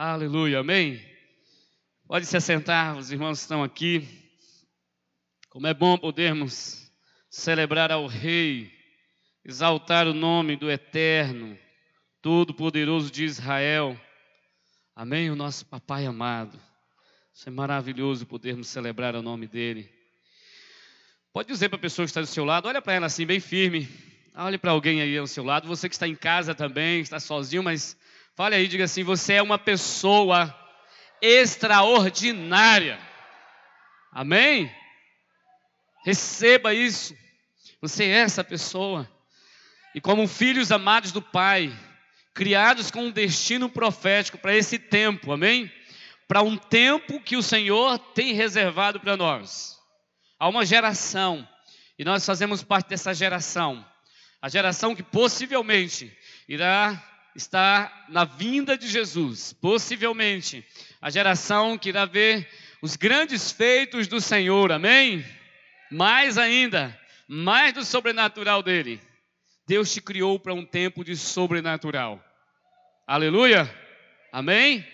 Aleluia, amém? Pode se assentar, os irmãos estão aqui. Como é bom podermos celebrar ao Rei, exaltar o nome do Eterno, Todo-Poderoso de Israel. Amém? O nosso Papai amado. Isso é maravilhoso podermos celebrar o nome dEle. Pode dizer para a pessoa que está do seu lado, olha para ela assim, bem firme. Olhe para alguém aí ao seu lado. Você que está em casa também, está sozinho, mas Fale aí, diga assim: você é uma pessoa extraordinária. Amém? Receba isso. Você é essa pessoa. E como filhos amados do Pai, criados com um destino profético para esse tempo, amém? Para um tempo que o Senhor tem reservado para nós. Há uma geração, e nós fazemos parte dessa geração. A geração que possivelmente irá está na vinda de Jesus, possivelmente a geração que irá ver os grandes feitos do Senhor, amém? Mais ainda, mais do sobrenatural dele. Deus te criou para um tempo de sobrenatural. Aleluia? Amém?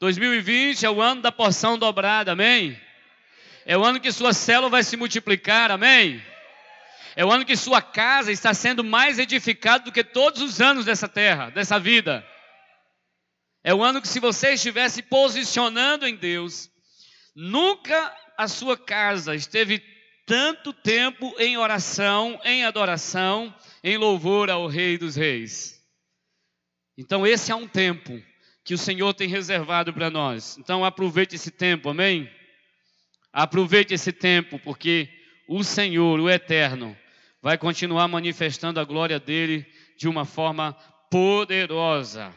2020 é o ano da porção dobrada, amém? É o ano que sua célula vai se multiplicar, amém? É o ano que sua casa está sendo mais edificada do que todos os anos dessa terra, dessa vida. É o ano que, se você estivesse posicionando em Deus, nunca a sua casa esteve tanto tempo em oração, em adoração, em louvor ao Rei dos Reis. Então, esse é um tempo que o Senhor tem reservado para nós. Então, aproveite esse tempo, amém? Aproveite esse tempo, porque o Senhor, o Eterno, vai continuar manifestando a glória dele de uma forma poderosa.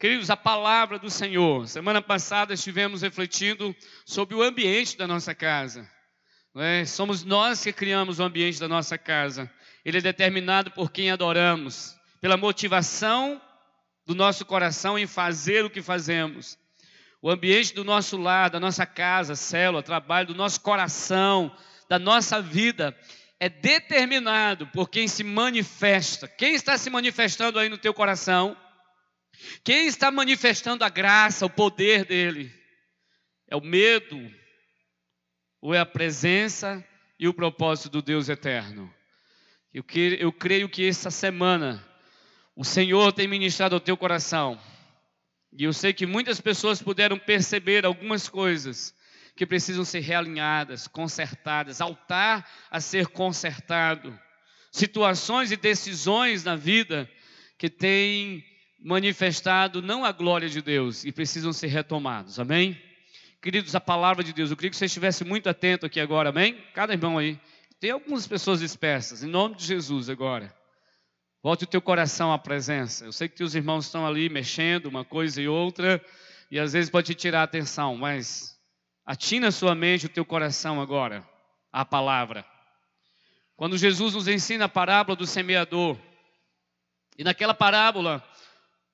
Queridos, a palavra do Senhor. Semana passada estivemos refletindo sobre o ambiente da nossa casa. É? Somos nós que criamos o ambiente da nossa casa. Ele é determinado por quem adoramos, pela motivação do nosso coração em fazer o que fazemos. O ambiente do nosso lar, da nossa casa, célula, trabalho, do nosso coração, da nossa vida, é determinado por quem se manifesta. Quem está se manifestando aí no teu coração? Quem está manifestando a graça, o poder dele? É o medo, ou é a presença e o propósito do Deus eterno? Eu, que, eu creio que essa semana o Senhor tem ministrado ao teu coração. E eu sei que muitas pessoas puderam perceber algumas coisas que precisam ser realinhadas, consertadas, altar a ser consertado, situações e decisões na vida que têm manifestado não a glória de Deus e precisam ser retomados, amém? Queridos, a palavra de Deus, eu queria que você estivesse muito atento aqui agora, amém? Cada irmão aí, tem algumas pessoas dispersas, em nome de Jesus agora. Volte o teu coração à presença. Eu sei que os irmãos estão ali mexendo uma coisa e outra, e às vezes pode te tirar a atenção, mas Atina sua mente, o teu coração agora, a palavra. Quando Jesus nos ensina a parábola do semeador, e naquela parábola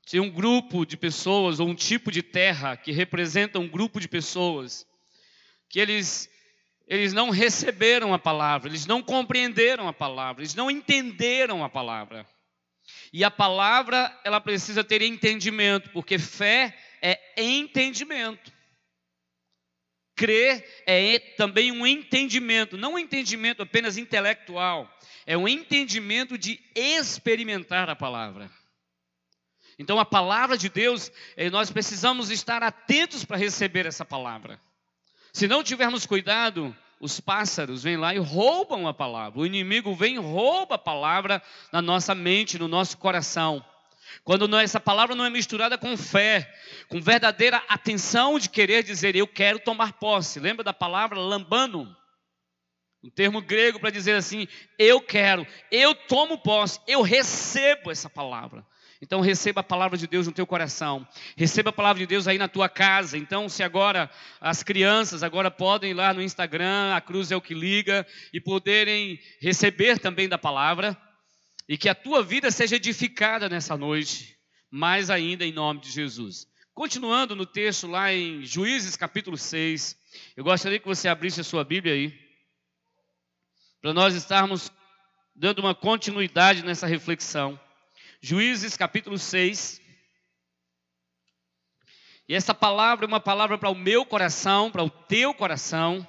tinha um grupo de pessoas, ou um tipo de terra, que representa um grupo de pessoas, que eles, eles não receberam a palavra, eles não compreenderam a palavra, eles não entenderam a palavra. E a palavra, ela precisa ter entendimento, porque fé é entendimento. Crer é também um entendimento, não um entendimento apenas intelectual, é um entendimento de experimentar a palavra. Então, a palavra de Deus, eh, nós precisamos estar atentos para receber essa palavra. Se não tivermos cuidado, os pássaros vêm lá e roubam a palavra. O inimigo vem e rouba a palavra na nossa mente, no nosso coração. Quando não, essa palavra não é misturada com fé, com verdadeira atenção de querer dizer eu quero tomar posse. Lembra da palavra lambano? Um termo grego para dizer assim, eu quero, eu tomo posse, eu recebo essa palavra. Então receba a palavra de Deus no teu coração. Receba a palavra de Deus aí na tua casa. Então, se agora as crianças agora podem ir lá no Instagram, a cruz é o que liga, e poderem receber também da palavra e que a tua vida seja edificada nessa noite, mais ainda em nome de Jesus. Continuando no texto lá em Juízes capítulo 6, eu gostaria que você abrisse a sua Bíblia aí, para nós estarmos dando uma continuidade nessa reflexão. Juízes capítulo 6. E essa palavra é uma palavra para o meu coração, para o teu coração.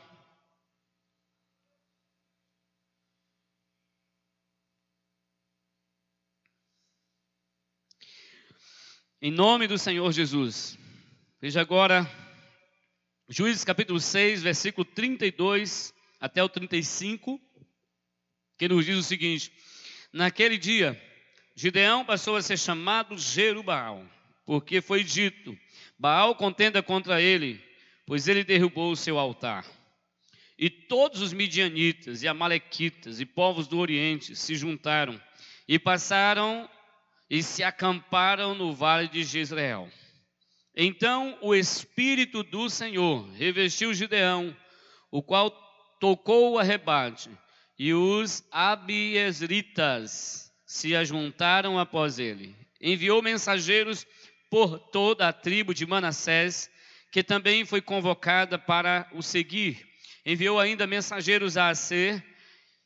Em nome do Senhor Jesus. Veja agora, Juízes capítulo 6, versículo 32 até o 35, que nos diz o seguinte: Naquele dia, Gideão passou a ser chamado Jerubaal, porque foi dito: Baal contenda contra ele, pois ele derrubou o seu altar. E todos os midianitas e amalequitas e povos do Oriente se juntaram e passaram e se acamparam no vale de Jezreel. Então o Espírito do Senhor revestiu Gideão, o qual tocou o arrebate, e os abiesritas se ajuntaram após ele. Enviou mensageiros por toda a tribo de Manassés, que também foi convocada para o seguir. Enviou ainda mensageiros a Aser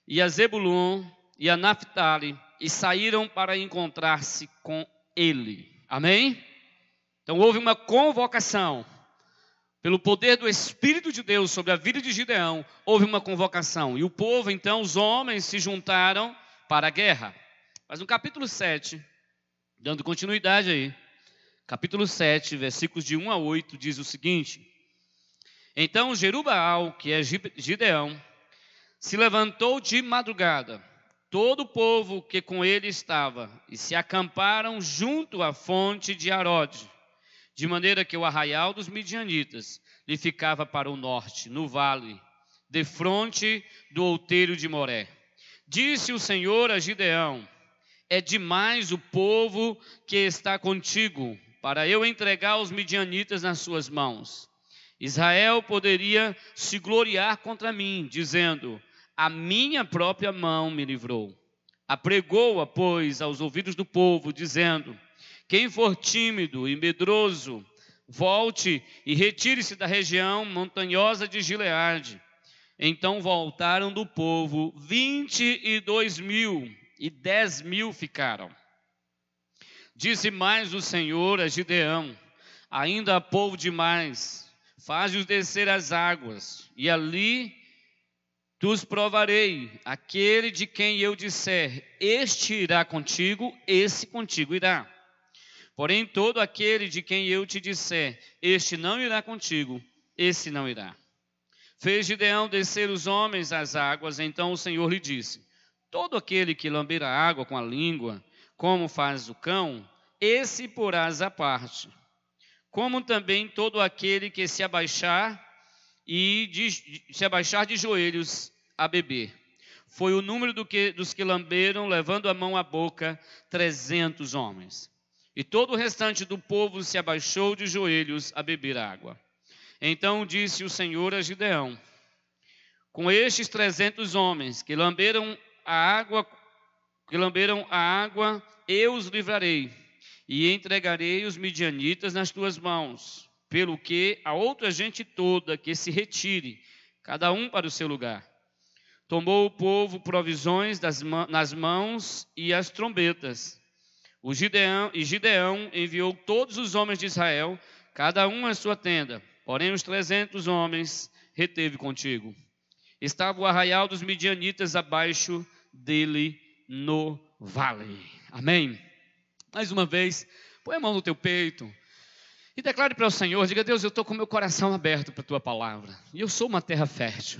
e a Zebulon e a Naphtali, e saíram para encontrar-se com ele. Amém? Então houve uma convocação. Pelo poder do Espírito de Deus sobre a vida de Gideão, houve uma convocação. E o povo, então, os homens se juntaram para a guerra. Mas no capítulo 7, dando continuidade aí, capítulo 7, versículos de 1 a 8, diz o seguinte: Então Jerubaal, que é Gideão, se levantou de madrugada todo o povo que com ele estava, e se acamparam junto à fonte de Arode, de maneira que o arraial dos midianitas lhe ficava para o norte, no vale, de fronte do outeiro de Moré. Disse o Senhor a Gideão: É demais o povo que está contigo, para eu entregar os midianitas nas suas mãos. Israel poderia se gloriar contra mim, dizendo: a minha própria mão me livrou. Apregou-a, pois, aos ouvidos do povo, dizendo: Quem for tímido e medroso, volte e retire-se da região montanhosa de Gileade. Então voltaram do povo vinte e dois mil, e dez mil ficaram. Disse mais o Senhor a Gideão: Ainda há povo demais, faze-os descer as águas, e ali Tu os provarei, aquele de quem eu disser, este irá contigo, esse contigo irá. Porém, todo aquele de quem eu te disser, este não irá contigo, esse não irá. Fez Gideão descer os homens às águas, então o Senhor lhe disse: Todo aquele que lamber a água com a língua, como faz o cão, esse porás à parte. Como também todo aquele que se abaixar e de, se abaixar de joelhos a beber. Foi o número do que, dos que lamberam, levando a mão à boca, trezentos homens. E todo o restante do povo se abaixou de joelhos a beber água. Então disse o Senhor a Gideão: Com estes trezentos homens que lamberam a água, que lamberam a água, eu os livrarei e entregarei os midianitas nas tuas mãos pelo que a outra gente toda que se retire, cada um para o seu lugar. Tomou o povo provisões das, nas mãos e as trombetas. O Gideão, e Gideão enviou todos os homens de Israel, cada um à sua tenda. Porém, os trezentos homens reteve contigo. Estava o arraial dos midianitas abaixo dele no vale. Amém? Mais uma vez, põe a mão no teu peito. E declare para o Senhor, diga, Deus, eu estou com meu coração aberto para a tua palavra. E eu sou uma terra fértil.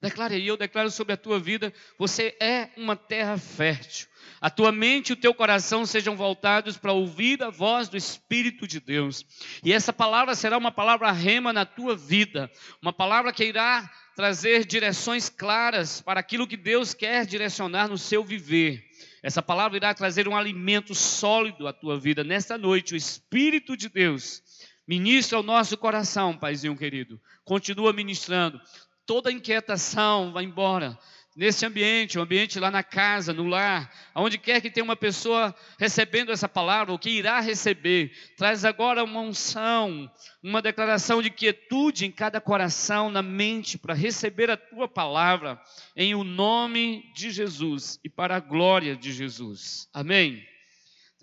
Declare aí, eu declaro sobre a tua vida, você é uma terra fértil. A tua mente e o teu coração sejam voltados para ouvir a voz do Espírito de Deus. E essa palavra será uma palavra rema na tua vida, uma palavra que irá trazer direções claras para aquilo que Deus quer direcionar no seu viver. Essa palavra irá trazer um alimento sólido à tua vida. Nesta noite, o Espírito de Deus Ministra o nosso coração, Paizinho querido. Continua ministrando. Toda inquietação vai embora. Nesse ambiente, o um ambiente lá na casa, no lar, aonde quer que tenha uma pessoa recebendo essa palavra, ou que irá receber, traz agora uma unção, uma declaração de quietude em cada coração, na mente, para receber a tua palavra, em o nome de Jesus e para a glória de Jesus. Amém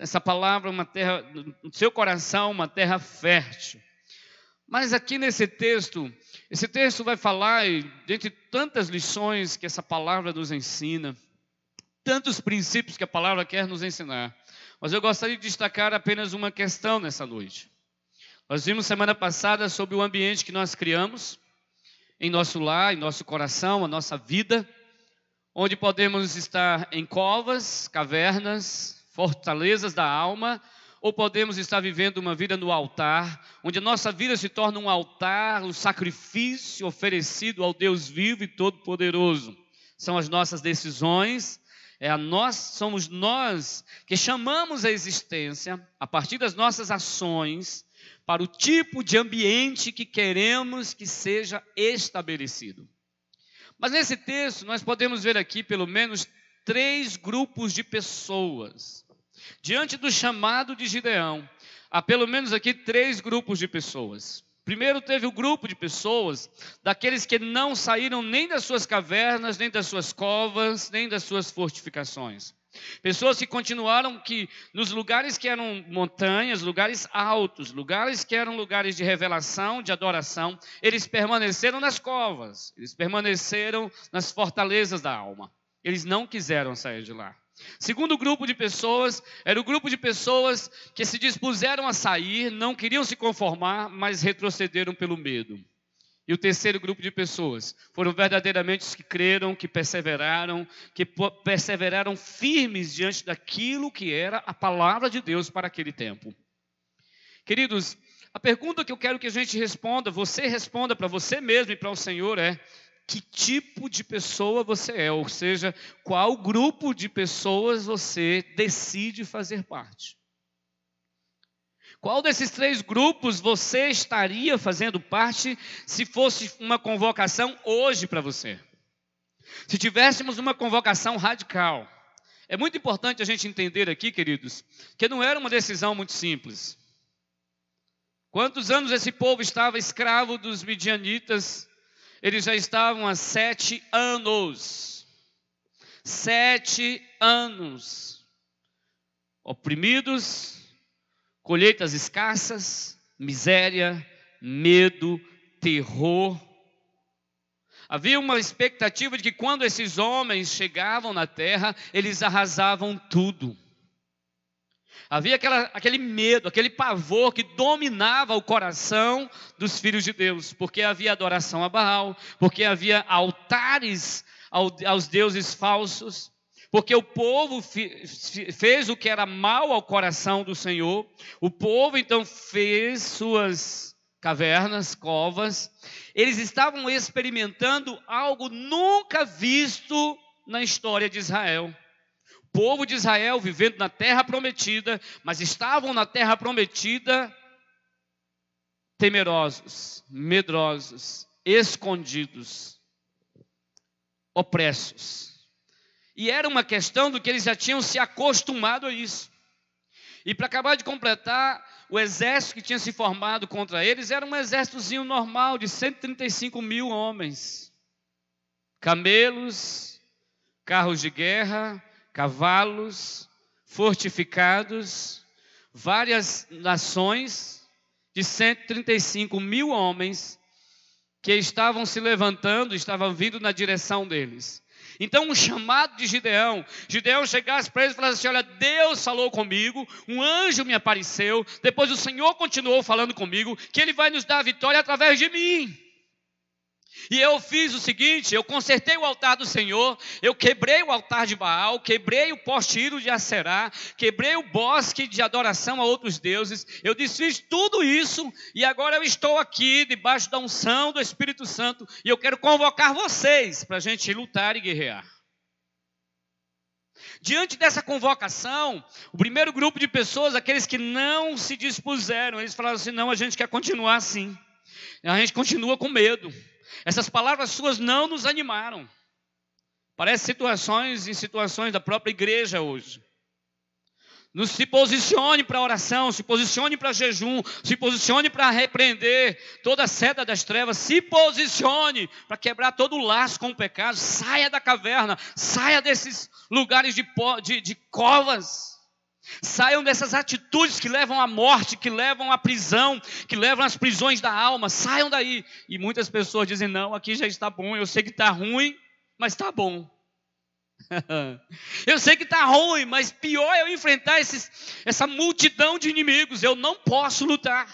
essa palavra, uma terra, no seu coração, uma terra fértil. Mas aqui nesse texto, esse texto vai falar, dentre tantas lições que essa palavra nos ensina, tantos princípios que a palavra quer nos ensinar, mas eu gostaria de destacar apenas uma questão nessa noite. Nós vimos semana passada sobre o ambiente que nós criamos em nosso lar, em nosso coração, a nossa vida, onde podemos estar em covas, cavernas, fortalezas da alma, ou podemos estar vivendo uma vida no altar, onde a nossa vida se torna um altar, um sacrifício oferecido ao Deus vivo e todo-poderoso. São as nossas decisões, é a nós, somos nós que chamamos a existência, a partir das nossas ações, para o tipo de ambiente que queremos que seja estabelecido. Mas nesse texto nós podemos ver aqui pelo menos três grupos de pessoas. Diante do chamado de Gideão, há pelo menos aqui três grupos de pessoas. Primeiro teve o grupo de pessoas, daqueles que não saíram nem das suas cavernas, nem das suas covas, nem das suas fortificações. Pessoas que continuaram que nos lugares que eram montanhas, lugares altos, lugares que eram lugares de revelação, de adoração, eles permaneceram nas covas, eles permaneceram nas fortalezas da alma. Eles não quiseram sair de lá. Segundo grupo de pessoas, era o grupo de pessoas que se dispuseram a sair, não queriam se conformar, mas retrocederam pelo medo. E o terceiro grupo de pessoas foram verdadeiramente os que creram, que perseveraram, que perseveraram firmes diante daquilo que era a palavra de Deus para aquele tempo. Queridos, a pergunta que eu quero que a gente responda, você responda para você mesmo e para o Senhor é: que tipo de pessoa você é? Ou seja, qual grupo de pessoas você decide fazer parte? Qual desses três grupos você estaria fazendo parte se fosse uma convocação hoje para você? Se tivéssemos uma convocação radical. É muito importante a gente entender aqui, queridos, que não era uma decisão muito simples. Quantos anos esse povo estava escravo dos midianitas? Eles já estavam há sete anos. Sete anos. Oprimidos, colheitas escassas, miséria, medo, terror. Havia uma expectativa de que quando esses homens chegavam na terra, eles arrasavam tudo. Havia aquela, aquele medo, aquele pavor que dominava o coração dos filhos de Deus, porque havia adoração a Baal, porque havia altares aos deuses falsos, porque o povo fez o que era mal ao coração do Senhor, o povo então fez suas cavernas, covas, eles estavam experimentando algo nunca visto na história de Israel. Povo de Israel vivendo na terra prometida, mas estavam na terra prometida temerosos, medrosos, escondidos, opressos. E era uma questão do que eles já tinham se acostumado a isso. E para acabar de completar, o exército que tinha se formado contra eles era um exércitozinho normal de 135 mil homens. Camelos, carros de guerra, cavalos, fortificados, várias nações de 135 mil homens que estavam se levantando, estavam vindo na direção deles. Então, um chamado de Gideão, Gideão chegasse para eles e falasse assim: Olha, Deus falou comigo, um anjo me apareceu, depois o Senhor continuou falando comigo, que Ele vai nos dar a vitória através de mim. E eu fiz o seguinte: eu consertei o altar do Senhor, eu quebrei o altar de Baal, quebrei o poste de Acerá, quebrei o bosque de adoração a outros deuses, eu desfiz tudo isso, e agora eu estou aqui debaixo da unção do Espírito Santo, e eu quero convocar vocês para a gente lutar e guerrear. Diante dessa convocação, o primeiro grupo de pessoas, aqueles que não se dispuseram, eles falaram assim: não, a gente quer continuar assim, a gente continua com medo. Essas palavras suas não nos animaram. Parece situações em situações da própria igreja hoje. Nos se posicione para oração, se posicione para jejum, se posicione para repreender toda a seta das trevas, se posicione para quebrar todo o laço com o pecado, saia da caverna, saia desses lugares de, de, de covas, Saiam dessas atitudes que levam à morte, que levam à prisão, que levam às prisões da alma. Saiam daí. E muitas pessoas dizem: não, aqui já está bom. Eu sei que está ruim, mas está bom. eu sei que está ruim, mas pior é eu enfrentar esses, essa multidão de inimigos. Eu não posso lutar.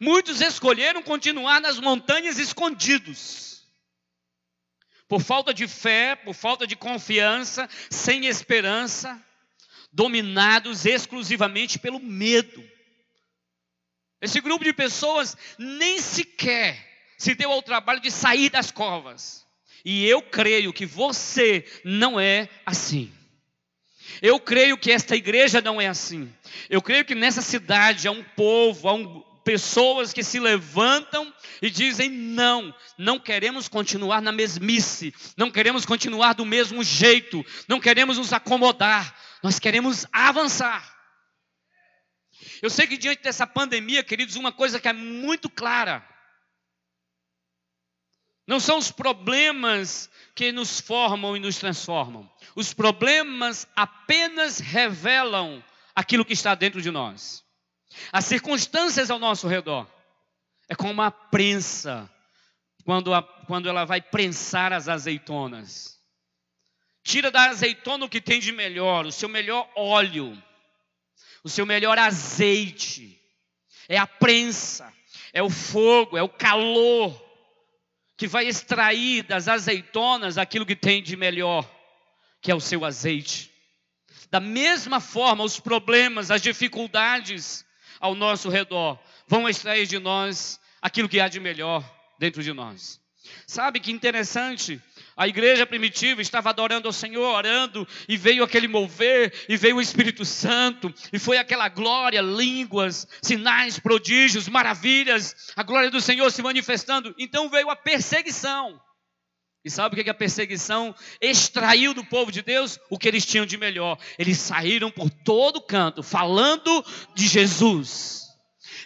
Muitos escolheram continuar nas montanhas escondidos. Por falta de fé, por falta de confiança, sem esperança, dominados exclusivamente pelo medo. Esse grupo de pessoas nem sequer se deu ao trabalho de sair das covas. E eu creio que você não é assim. Eu creio que esta igreja não é assim. Eu creio que nessa cidade há um povo, há um, pessoas que se levantam e dizem: não, não queremos continuar na mesmice, não queremos continuar do mesmo jeito, não queremos nos acomodar, nós queremos avançar. Eu sei que diante dessa pandemia, queridos, uma coisa que é muito clara: não são os problemas que nos formam e nos transformam, os problemas apenas revelam aquilo que está dentro de nós. As circunstâncias ao nosso redor é como uma prensa quando, a, quando ela vai prensar as azeitonas. Tira da azeitona o que tem de melhor, o seu melhor óleo, o seu melhor azeite. É a prensa, é o fogo, é o calor que vai extrair das azeitonas aquilo que tem de melhor, que é o seu azeite. Da mesma forma, os problemas, as dificuldades, ao nosso redor vão extrair de nós aquilo que há de melhor dentro de nós. Sabe que interessante? A igreja primitiva estava adorando ao Senhor, orando, e veio aquele mover, e veio o Espírito Santo, e foi aquela glória, línguas, sinais, prodígios, maravilhas, a glória do Senhor se manifestando. Então veio a perseguição. E sabe o que a perseguição extraiu do povo de Deus? O que eles tinham de melhor. Eles saíram por todo canto, falando de Jesus.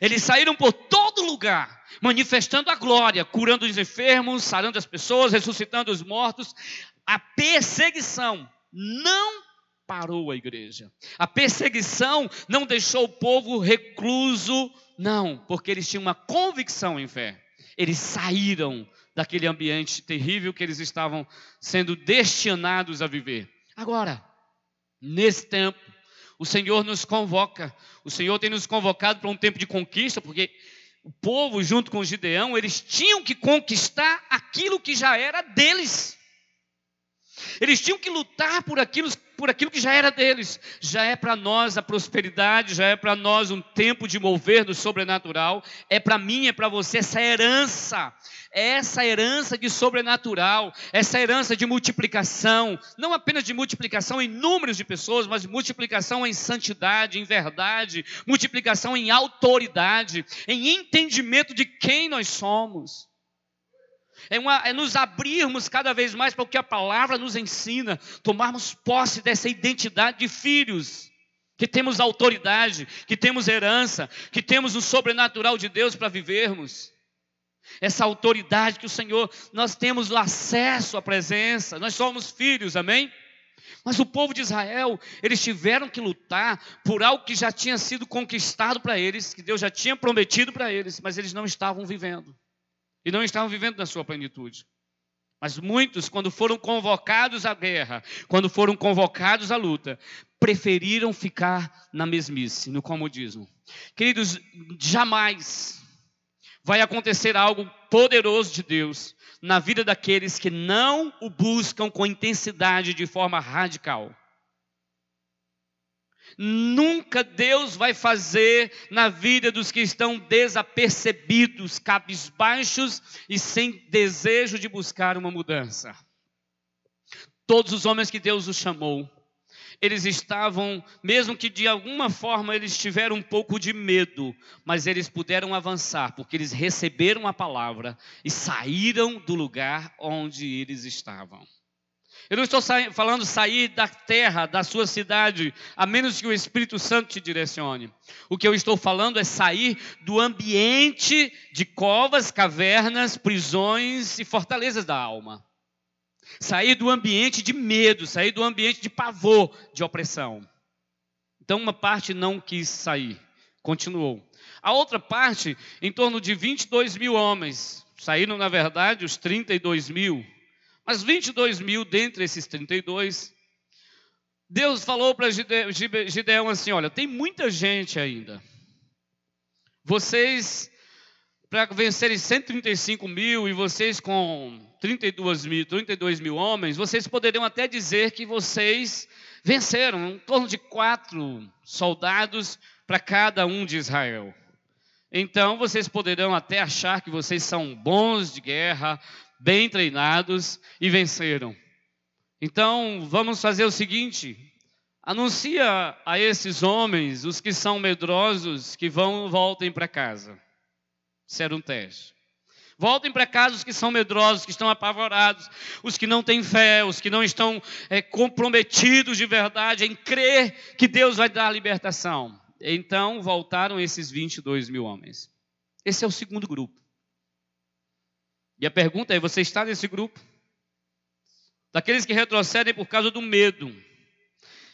Eles saíram por todo lugar, manifestando a glória, curando os enfermos, sarando as pessoas, ressuscitando os mortos. A perseguição não parou a igreja. A perseguição não deixou o povo recluso, não, porque eles tinham uma convicção em fé. Eles saíram daquele ambiente terrível que eles estavam sendo destinados a viver. Agora, nesse tempo, o Senhor nos convoca, o Senhor tem nos convocado para um tempo de conquista, porque o povo, junto com Gideão, eles tinham que conquistar aquilo que já era deles. Eles tinham que lutar por aquilo, por aquilo que já era deles. Já é para nós a prosperidade, já é para nós um tempo de mover do sobrenatural. É para mim, é para você essa herança essa herança de sobrenatural, essa herança de multiplicação, não apenas de multiplicação em números de pessoas, mas multiplicação em santidade, em verdade, multiplicação em autoridade, em entendimento de quem nós somos. É, uma, é, nos abrirmos cada vez mais para o que a palavra nos ensina, tomarmos posse dessa identidade de filhos, que temos autoridade, que temos herança, que temos o sobrenatural de Deus para vivermos essa autoridade que o Senhor, nós temos acesso à presença, nós somos filhos, amém? Mas o povo de Israel, eles tiveram que lutar por algo que já tinha sido conquistado para eles, que Deus já tinha prometido para eles, mas eles não estavam vivendo. E não estavam vivendo na sua plenitude. Mas muitos, quando foram convocados à guerra, quando foram convocados à luta, preferiram ficar na mesmice, no comodismo. Queridos, jamais vai acontecer algo poderoso de Deus na vida daqueles que não o buscam com intensidade de forma radical. Nunca Deus vai fazer na vida dos que estão desapercebidos, cabisbaixos e sem desejo de buscar uma mudança. Todos os homens que Deus os chamou, eles estavam, mesmo que de alguma forma eles tiveram um pouco de medo, mas eles puderam avançar, porque eles receberam a palavra e saíram do lugar onde eles estavam. Eu não estou falando sair da terra, da sua cidade, a menos que o Espírito Santo te direcione. O que eu estou falando é sair do ambiente de covas, cavernas, prisões e fortalezas da alma. Sair do ambiente de medo, sair do ambiente de pavor, de opressão. Então, uma parte não quis sair, continuou. A outra parte, em torno de 22 mil homens, saíram, na verdade, os 32 mil, mas 22 mil dentre esses 32, Deus falou para Gideão assim: Olha, tem muita gente ainda. Vocês, para vencerem 135 mil e vocês com 32 mil, 32 mil homens, vocês poderiam até dizer que vocês venceram, em torno de quatro soldados para cada um de Israel. Então vocês poderão até achar que vocês são bons de guerra, bem treinados e venceram. Então vamos fazer o seguinte: anuncia a esses homens, os que são medrosos, que vão voltem para casa. Isso era um teste. Voltem para casa os que são medrosos, que estão apavorados, os que não têm fé, os que não estão é, comprometidos de verdade em crer que Deus vai dar a libertação. Então voltaram esses 22 mil homens. Esse é o segundo grupo. E a pergunta é: você está nesse grupo? Daqueles que retrocedem por causa do medo.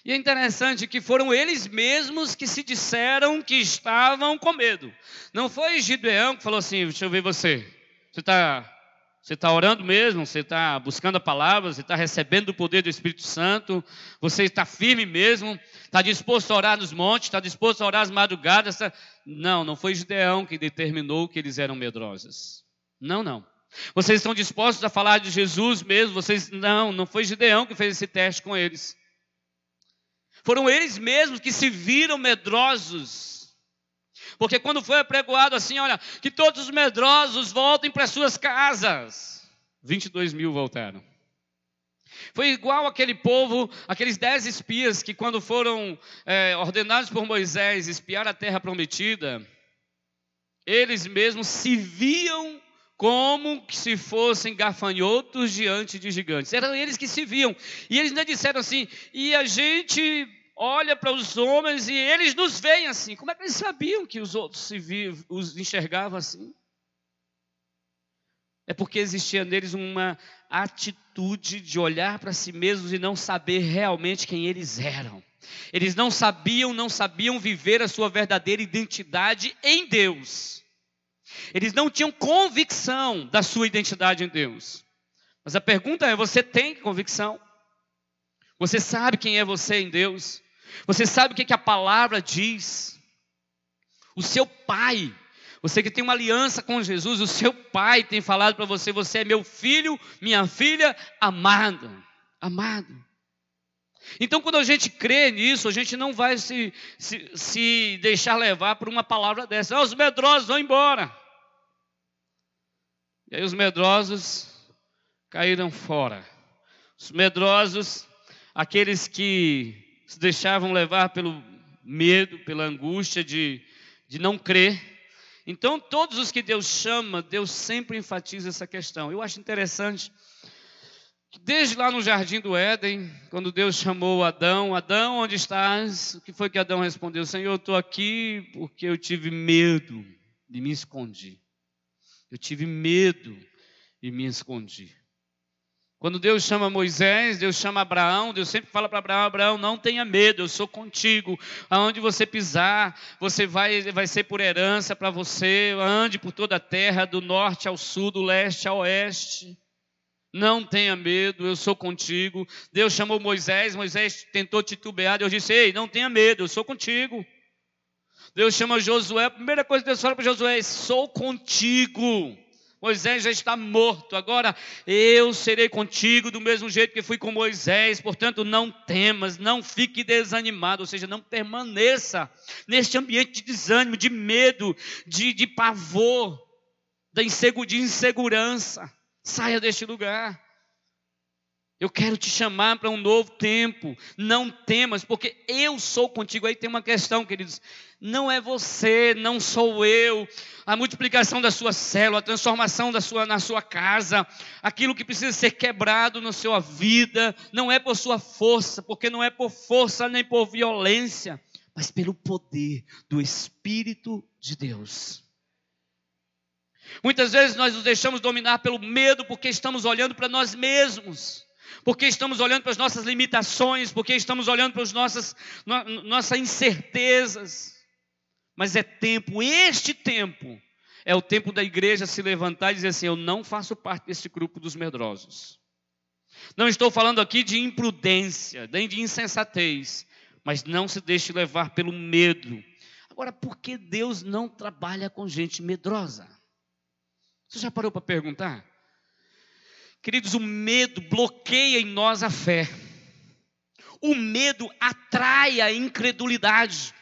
E é interessante que foram eles mesmos que se disseram que estavam com medo. Não foi Gideão que falou assim: deixa eu ver você. Você está você tá orando mesmo? Você está buscando a palavra? Você está recebendo o poder do Espírito Santo? Você está firme mesmo? Está disposto a orar nos montes? Está disposto a orar às madrugadas? Tá... Não, não foi Gideão que determinou que eles eram medrosos. Não, não. Vocês estão dispostos a falar de Jesus mesmo? Vocês não, não foi Gideão que fez esse teste com eles. Foram eles mesmos que se viram medrosos porque quando foi apregoado assim, olha, que todos os medrosos voltem para suas casas. 22 mil voltaram. Foi igual aquele povo, aqueles dez espias que, quando foram é, ordenados por Moisés espiar a terra prometida, eles mesmos se viam como se fossem gafanhotos diante de gigantes. Eram eles que se viam. E eles ainda disseram assim: e a gente olha para os homens e eles nos veem assim. Como é que eles sabiam que os outros se viam, os enxergavam assim? É porque existia neles uma atitude de olhar para si mesmos e não saber realmente quem eles eram. Eles não sabiam, não sabiam viver a sua verdadeira identidade em Deus. Eles não tinham convicção da sua identidade em Deus. Mas a pergunta é: você tem convicção? Você sabe quem é você em Deus? Você sabe o que, que a palavra diz? O seu pai, você que tem uma aliança com Jesus, o seu pai tem falado para você: você é meu filho, minha filha, amado, amado. Então, quando a gente crê nisso, a gente não vai se, se, se deixar levar por uma palavra dessa. Ah, os medrosos vão embora. E aí, os medrosos caíram fora. Os medrosos, aqueles que se deixavam levar pelo medo, pela angústia de, de não crer. Então, todos os que Deus chama, Deus sempre enfatiza essa questão. Eu acho interessante desde lá no jardim do Éden, quando Deus chamou Adão, Adão, onde estás? O que foi que Adão respondeu? Senhor, eu estou aqui porque eu tive medo e me escondi. Eu tive medo e me escondi. Quando Deus chama Moisés, Deus chama Abraão, Deus sempre fala para Abraão: Abraão, não tenha medo, eu sou contigo. Aonde você pisar, você vai, vai ser por herança para você. Ande por toda a terra, do norte ao sul, do leste ao oeste. Não tenha medo, eu sou contigo. Deus chamou Moisés, Moisés tentou titubear, Deus disse: Ei, não tenha medo, eu sou contigo. Deus chama Josué, a primeira coisa que Deus fala para Josué é: Sou contigo. Moisés já está morto, agora eu serei contigo do mesmo jeito que fui com Moisés, portanto, não temas, não fique desanimado, ou seja, não permaneça neste ambiente de desânimo, de medo, de, de pavor, de insegurança. Saia deste lugar. Eu quero te chamar para um novo tempo. Não temas, porque eu sou contigo. Aí tem uma questão, queridos. Não é você, não sou eu. A multiplicação da sua célula, a transformação da sua, na sua casa, aquilo que precisa ser quebrado na sua vida, não é por sua força, porque não é por força nem por violência, mas pelo poder do Espírito de Deus. Muitas vezes nós nos deixamos dominar pelo medo porque estamos olhando para nós mesmos. porque estamos olhando para as nossas limitações, porque estamos olhando para as nossas, no, nossas incertezas. Mas é tempo, este tempo, é o tempo da igreja se levantar e dizer assim: Eu não faço parte desse grupo dos medrosos. Não estou falando aqui de imprudência, nem de insensatez, mas não se deixe levar pelo medo. Agora, por que Deus não trabalha com gente medrosa? Você já parou para perguntar? Queridos, o medo bloqueia em nós a fé. O medo atrai a incredulidade.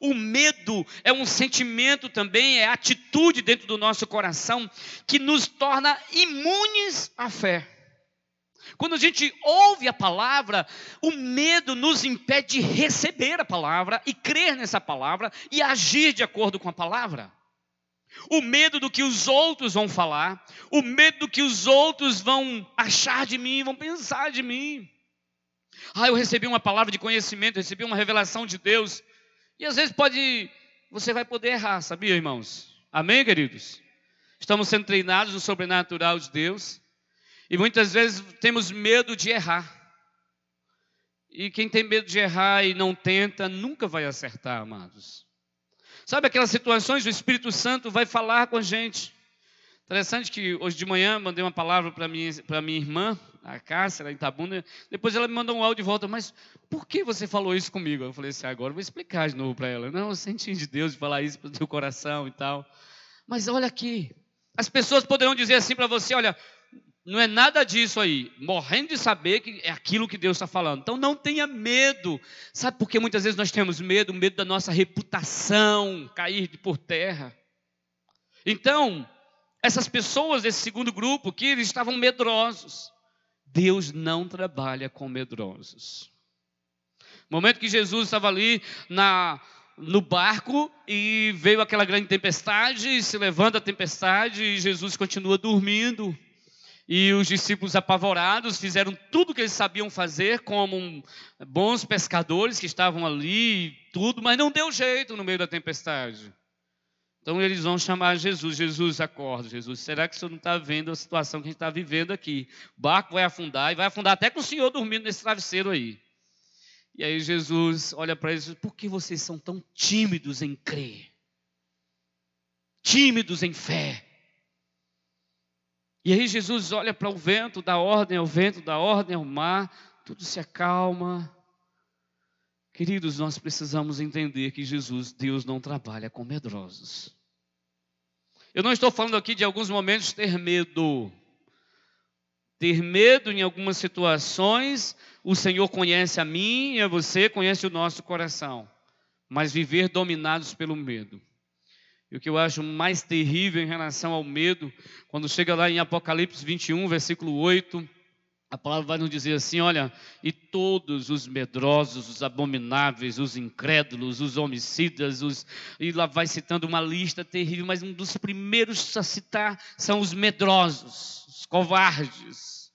O medo é um sentimento também, é atitude dentro do nosso coração que nos torna imunes à fé. Quando a gente ouve a palavra, o medo nos impede de receber a palavra e crer nessa palavra e agir de acordo com a palavra. O medo do que os outros vão falar, o medo do que os outros vão achar de mim, vão pensar de mim. Ah, eu recebi uma palavra de conhecimento, recebi uma revelação de Deus. E às vezes pode, você vai poder errar, sabia, irmãos? Amém, queridos? Estamos sendo treinados no sobrenatural de Deus. E muitas vezes temos medo de errar. E quem tem medo de errar e não tenta, nunca vai acertar, amados. Sabe aquelas situações, o Espírito Santo vai falar com a gente. Interessante que hoje de manhã mandei uma palavra para minha, minha irmã, a Cássia, em Itabuna. Depois ela me mandou um áudio de volta, mas por que você falou isso comigo? Eu falei assim, agora eu vou explicar de novo para ela. Não, eu senti de Deus de falar isso para o teu coração e tal. Mas olha aqui, as pessoas poderão dizer assim para você, olha, não é nada disso aí, morrendo de saber que é aquilo que Deus está falando. Então não tenha medo. Sabe por que muitas vezes nós temos medo? Medo da nossa reputação cair por terra. Então, essas pessoas desse segundo grupo que eles estavam medrosos. Deus não trabalha com medrosos. No momento que Jesus estava ali na, no barco e veio aquela grande tempestade, se levanta a tempestade e Jesus continua dormindo. E os discípulos apavorados fizeram tudo o que eles sabiam fazer, como bons pescadores que estavam ali, tudo, mas não deu jeito no meio da tempestade. Então eles vão chamar Jesus, Jesus acorda, Jesus, será que o senhor não está vendo a situação que a gente está vivendo aqui? O barco vai afundar e vai afundar até com o senhor dormindo nesse travesseiro aí. E aí Jesus olha para eles, por que vocês são tão tímidos em crer? Tímidos em fé? E aí Jesus olha para o vento, dá ordem ao vento, dá ordem ao mar, tudo se acalma. Queridos, nós precisamos entender que Jesus, Deus não trabalha com medrosos. Eu não estou falando aqui de alguns momentos ter medo. Ter medo em algumas situações, o Senhor conhece a mim e a você, conhece o nosso coração. Mas viver dominados pelo medo. E o que eu acho mais terrível em relação ao medo, quando chega lá em Apocalipse 21, versículo 8, a palavra vai nos dizer assim: olha, e todos os medrosos, os abomináveis, os incrédulos, os homicidas, os... e lá vai citando uma lista terrível, mas um dos primeiros a citar são os medrosos, os covardes,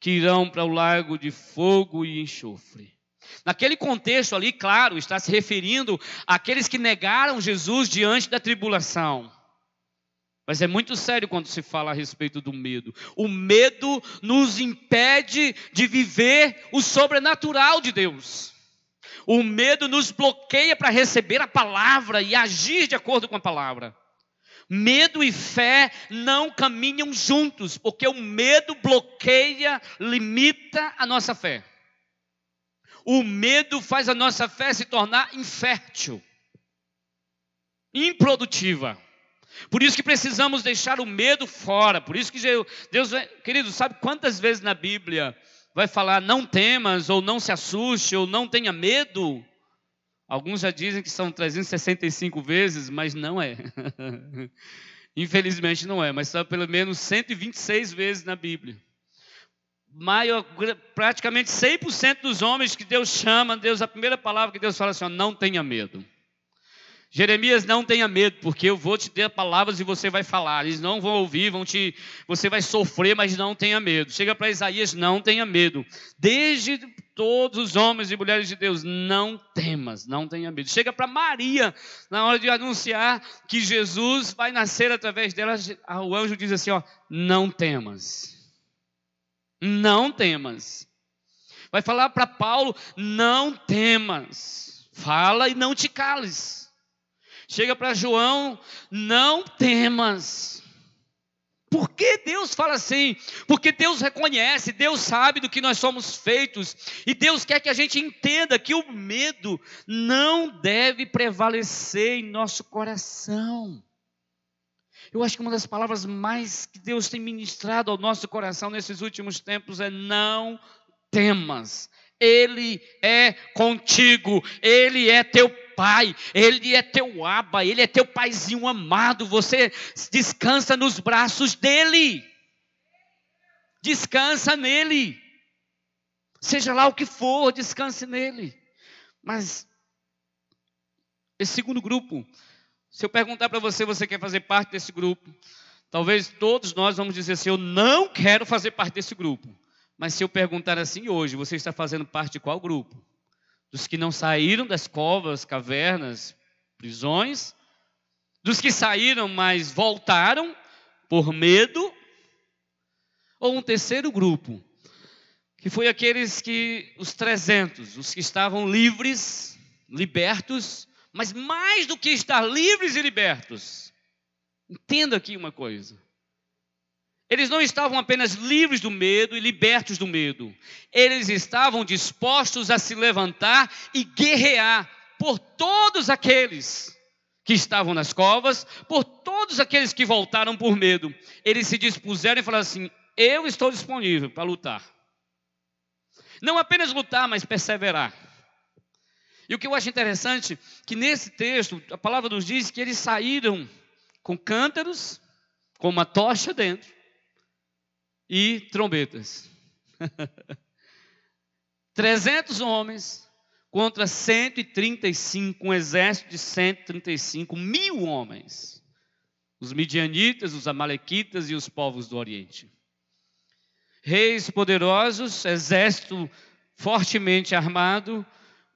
que irão para o lago de fogo e enxofre. Naquele contexto ali, claro, está se referindo àqueles que negaram Jesus diante da tribulação. Mas é muito sério quando se fala a respeito do medo. O medo nos impede de viver o sobrenatural de Deus. O medo nos bloqueia para receber a palavra e agir de acordo com a palavra. Medo e fé não caminham juntos, porque o medo bloqueia, limita a nossa fé. O medo faz a nossa fé se tornar infértil, improdutiva. Por isso que precisamos deixar o medo fora. Por isso que Deus, querido, sabe quantas vezes na Bíblia vai falar não temas, ou não se assuste, ou não tenha medo? Alguns já dizem que são 365 vezes, mas não é. Infelizmente não é, mas são pelo menos 126 vezes na Bíblia maior, praticamente 100% dos homens que Deus chama, Deus, a primeira palavra que Deus fala assim, ó, não tenha medo. Jeremias, não tenha medo, porque eu vou te dar palavras e você vai falar. Eles não vão ouvir, vão te, você vai sofrer, mas não tenha medo. Chega para Isaías, não tenha medo. Desde todos os homens e mulheres de Deus, não temas, não tenha medo. Chega para Maria, na hora de anunciar que Jesus vai nascer através dela, o anjo diz assim: ó, não temas Não temas. Vai falar para Paulo: não temas. Fala e não te cales. Chega para João: não temas. Por que Deus fala assim? Porque Deus reconhece, Deus sabe do que nós somos feitos, e Deus quer que a gente entenda que o medo não deve prevalecer em nosso coração. Eu acho que uma das palavras mais que Deus tem ministrado ao nosso coração nesses últimos tempos é não temas. Ele é contigo, Ele é teu pai, Ele é teu aba, Ele é teu paizinho amado. Você descansa nos braços dEle, descansa nele. Seja lá o que for, descanse nele. Mas esse segundo grupo, se eu perguntar para você, você quer fazer parte desse grupo? Talvez todos nós vamos dizer assim: eu não quero fazer parte desse grupo. Mas se eu perguntar assim hoje, você está fazendo parte de qual grupo? Dos que não saíram das covas, cavernas, prisões? Dos que saíram, mas voltaram por medo? Ou um terceiro grupo, que foi aqueles que, os 300, os que estavam livres, libertos, mas mais do que estar livres e libertos, entenda aqui uma coisa: eles não estavam apenas livres do medo e libertos do medo, eles estavam dispostos a se levantar e guerrear por todos aqueles que estavam nas covas, por todos aqueles que voltaram por medo. Eles se dispuseram e falaram assim: Eu estou disponível para lutar. Não apenas lutar, mas perseverar. E o que eu acho interessante, que nesse texto, a palavra nos diz que eles saíram com cântaros, com uma tocha dentro, e trombetas. 300 homens contra 135, um exército de 135 mil homens. Os midianitas, os amalequitas e os povos do Oriente. Reis poderosos, exército fortemente armado,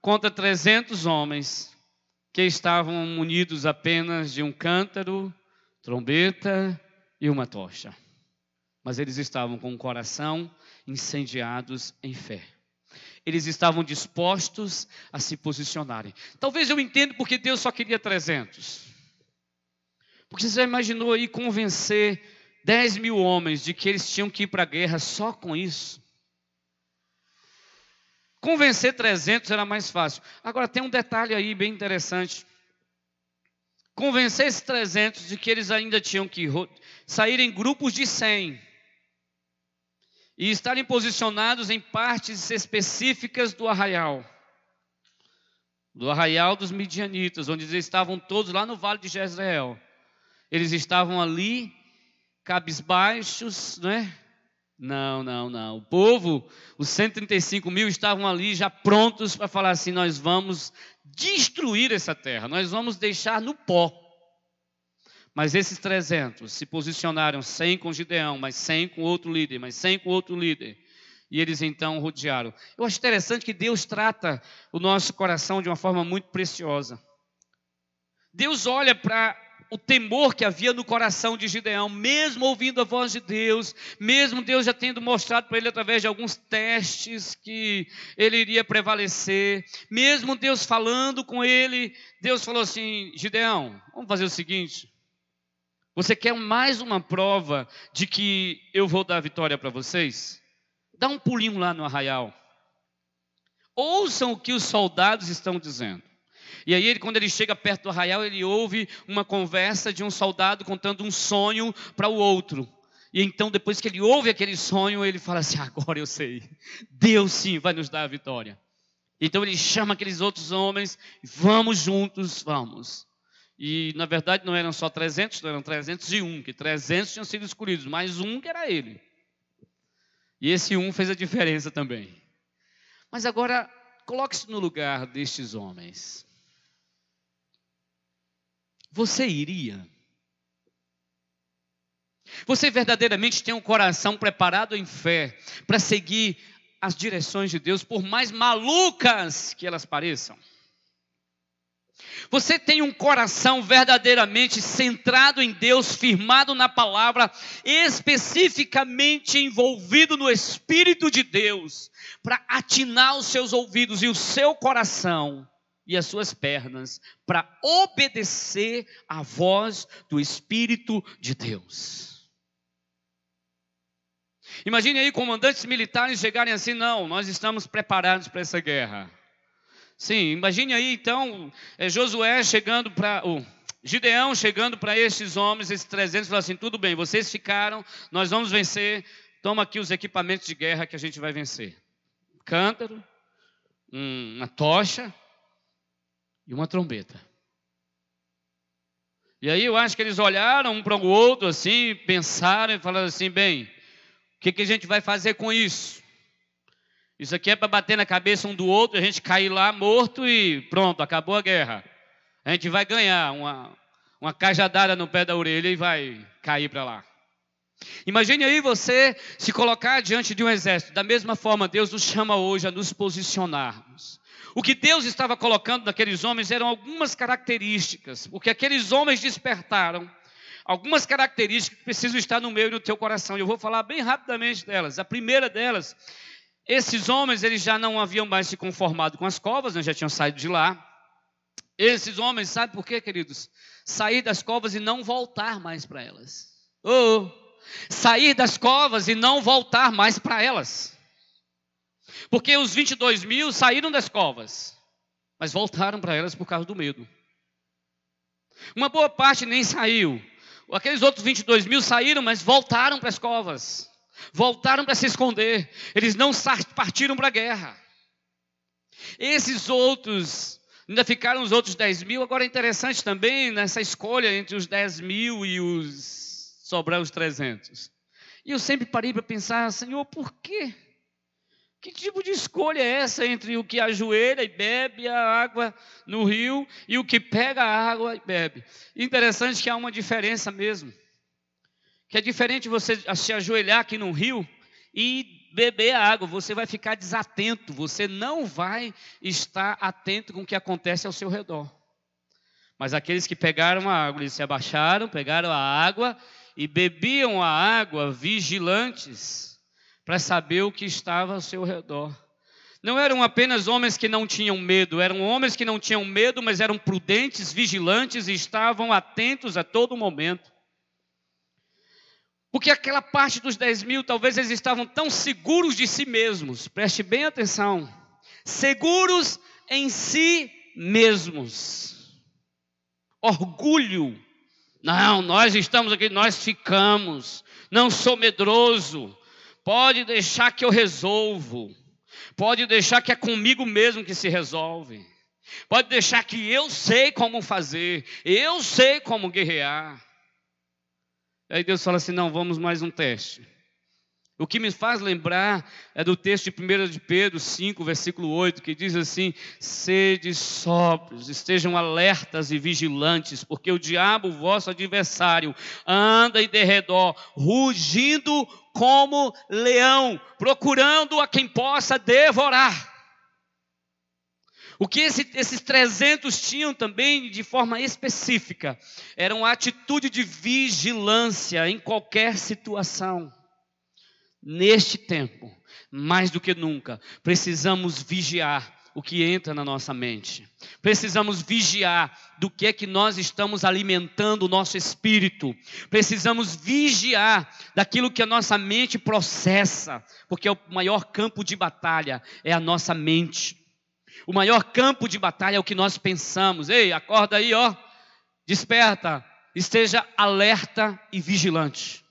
contra 300 homens que estavam munidos apenas de um cântaro, trombeta e uma tocha mas eles estavam com o coração incendiados em fé. Eles estavam dispostos a se posicionarem. Talvez eu entenda porque Deus só queria 300. Porque você já imaginou aí convencer 10 mil homens de que eles tinham que ir para a guerra só com isso? Convencer 300 era mais fácil. Agora tem um detalhe aí bem interessante. Convencer esses 300 de que eles ainda tinham que sair em grupos de 100 e estarem posicionados em partes específicas do arraial. Do arraial dos midianitas, onde eles estavam todos lá no vale de Jezreel. Eles estavam ali, cabisbaixos, não é? Não, não, não. O povo, os 135 mil estavam ali já prontos para falar assim: nós vamos destruir essa terra, nós vamos deixar no pó. Mas esses 300 se posicionaram 100 com Gideão, mas 100 com outro líder, mas 100 com outro líder. E eles então rodearam. Eu acho interessante que Deus trata o nosso coração de uma forma muito preciosa. Deus olha para o temor que havia no coração de Gideão, mesmo ouvindo a voz de Deus, mesmo Deus já tendo mostrado para ele através de alguns testes que ele iria prevalecer, mesmo Deus falando com ele, Deus falou assim: Gideão, vamos fazer o seguinte, você quer mais uma prova de que eu vou dar vitória para vocês? Dá um pulinho lá no arraial. Ouçam o que os soldados estão dizendo. E aí, quando ele chega perto do arraial, ele ouve uma conversa de um soldado contando um sonho para o outro. E então, depois que ele ouve aquele sonho, ele fala assim: Agora eu sei, Deus sim vai nos dar a vitória. Então, ele chama aqueles outros homens, vamos juntos, vamos. E na verdade não eram só 300, eram 301, que 300 tinham sido escolhidos, mais um que era ele. E esse um fez a diferença também. Mas agora, coloque-se no lugar destes homens. Você iria? Você verdadeiramente tem um coração preparado em fé para seguir as direções de Deus, por mais malucas que elas pareçam? Você tem um coração verdadeiramente centrado em Deus, firmado na palavra, especificamente envolvido no Espírito de Deus, para atinar os seus ouvidos e o seu coração e as suas pernas, para obedecer à voz do Espírito de Deus. Imagine aí comandantes militares chegarem assim: não, nós estamos preparados para essa guerra. Sim, imagine aí então é, Josué chegando para. o Gideão chegando para estes homens, esses 300, falou assim: tudo bem, vocês ficaram, nós vamos vencer, toma aqui os equipamentos de guerra que a gente vai vencer: cântaro, uma tocha e uma trombeta. E aí eu acho que eles olharam um para o outro assim, pensaram e falaram assim: bem, o que, que a gente vai fazer com isso? Isso aqui é para bater na cabeça um do outro, a gente cair lá morto e pronto, acabou a guerra. A gente vai ganhar uma, uma cajadada no pé da orelha e vai cair para lá. Imagine aí você se colocar diante de um exército. Da mesma forma, Deus nos chama hoje a nos posicionarmos. O que Deus estava colocando naqueles homens eram algumas características, porque aqueles homens despertaram algumas características que precisam estar no meu e no teu coração. Eu vou falar bem rapidamente delas. A primeira delas esses homens, eles já não haviam mais se conformado com as covas, né? já tinham saído de lá. Esses homens, sabe por quê, queridos? Sair das covas e não voltar mais para elas. Oh, sair das covas e não voltar mais para elas. Porque os 22 mil saíram das covas, mas voltaram para elas por causa do medo. Uma boa parte nem saiu. Aqueles outros 22 mil saíram, mas voltaram para as covas voltaram para se esconder, eles não partiram para a guerra. Esses outros, ainda ficaram os outros 10 mil. Agora é interessante também nessa escolha entre os 10 mil e os sobrar os 300. E eu sempre parei para pensar, Senhor, por quê? Que tipo de escolha é essa entre o que ajoelha e bebe a água no rio e o que pega a água e bebe? Interessante que há uma diferença mesmo que é diferente você se ajoelhar aqui no rio e beber a água, você vai ficar desatento, você não vai estar atento com o que acontece ao seu redor. Mas aqueles que pegaram a água, eles se abaixaram, pegaram a água e bebiam a água vigilantes para saber o que estava ao seu redor. Não eram apenas homens que não tinham medo, eram homens que não tinham medo, mas eram prudentes, vigilantes e estavam atentos a todo momento. Porque aquela parte dos 10 mil, talvez eles estavam tão seguros de si mesmos, preste bem atenção, seguros em si mesmos, orgulho, não, nós estamos aqui, nós ficamos, não sou medroso, pode deixar que eu resolvo, pode deixar que é comigo mesmo que se resolve, pode deixar que eu sei como fazer, eu sei como guerrear. Aí Deus fala assim: não, vamos mais um teste. O que me faz lembrar é do texto de 1 de Pedro 5, versículo 8, que diz assim: Sede sóbrios, estejam alertas e vigilantes, porque o diabo, vosso adversário, anda em derredor, rugindo como leão, procurando a quem possa devorar. O que esse, esses 300 tinham também de forma específica era uma atitude de vigilância em qualquer situação. Neste tempo, mais do que nunca, precisamos vigiar o que entra na nossa mente. Precisamos vigiar do que é que nós estamos alimentando o nosso espírito. Precisamos vigiar daquilo que a nossa mente processa, porque é o maior campo de batalha é a nossa mente. O maior campo de batalha é o que nós pensamos. Ei, acorda aí, ó. Desperta. Esteja alerta e vigilante.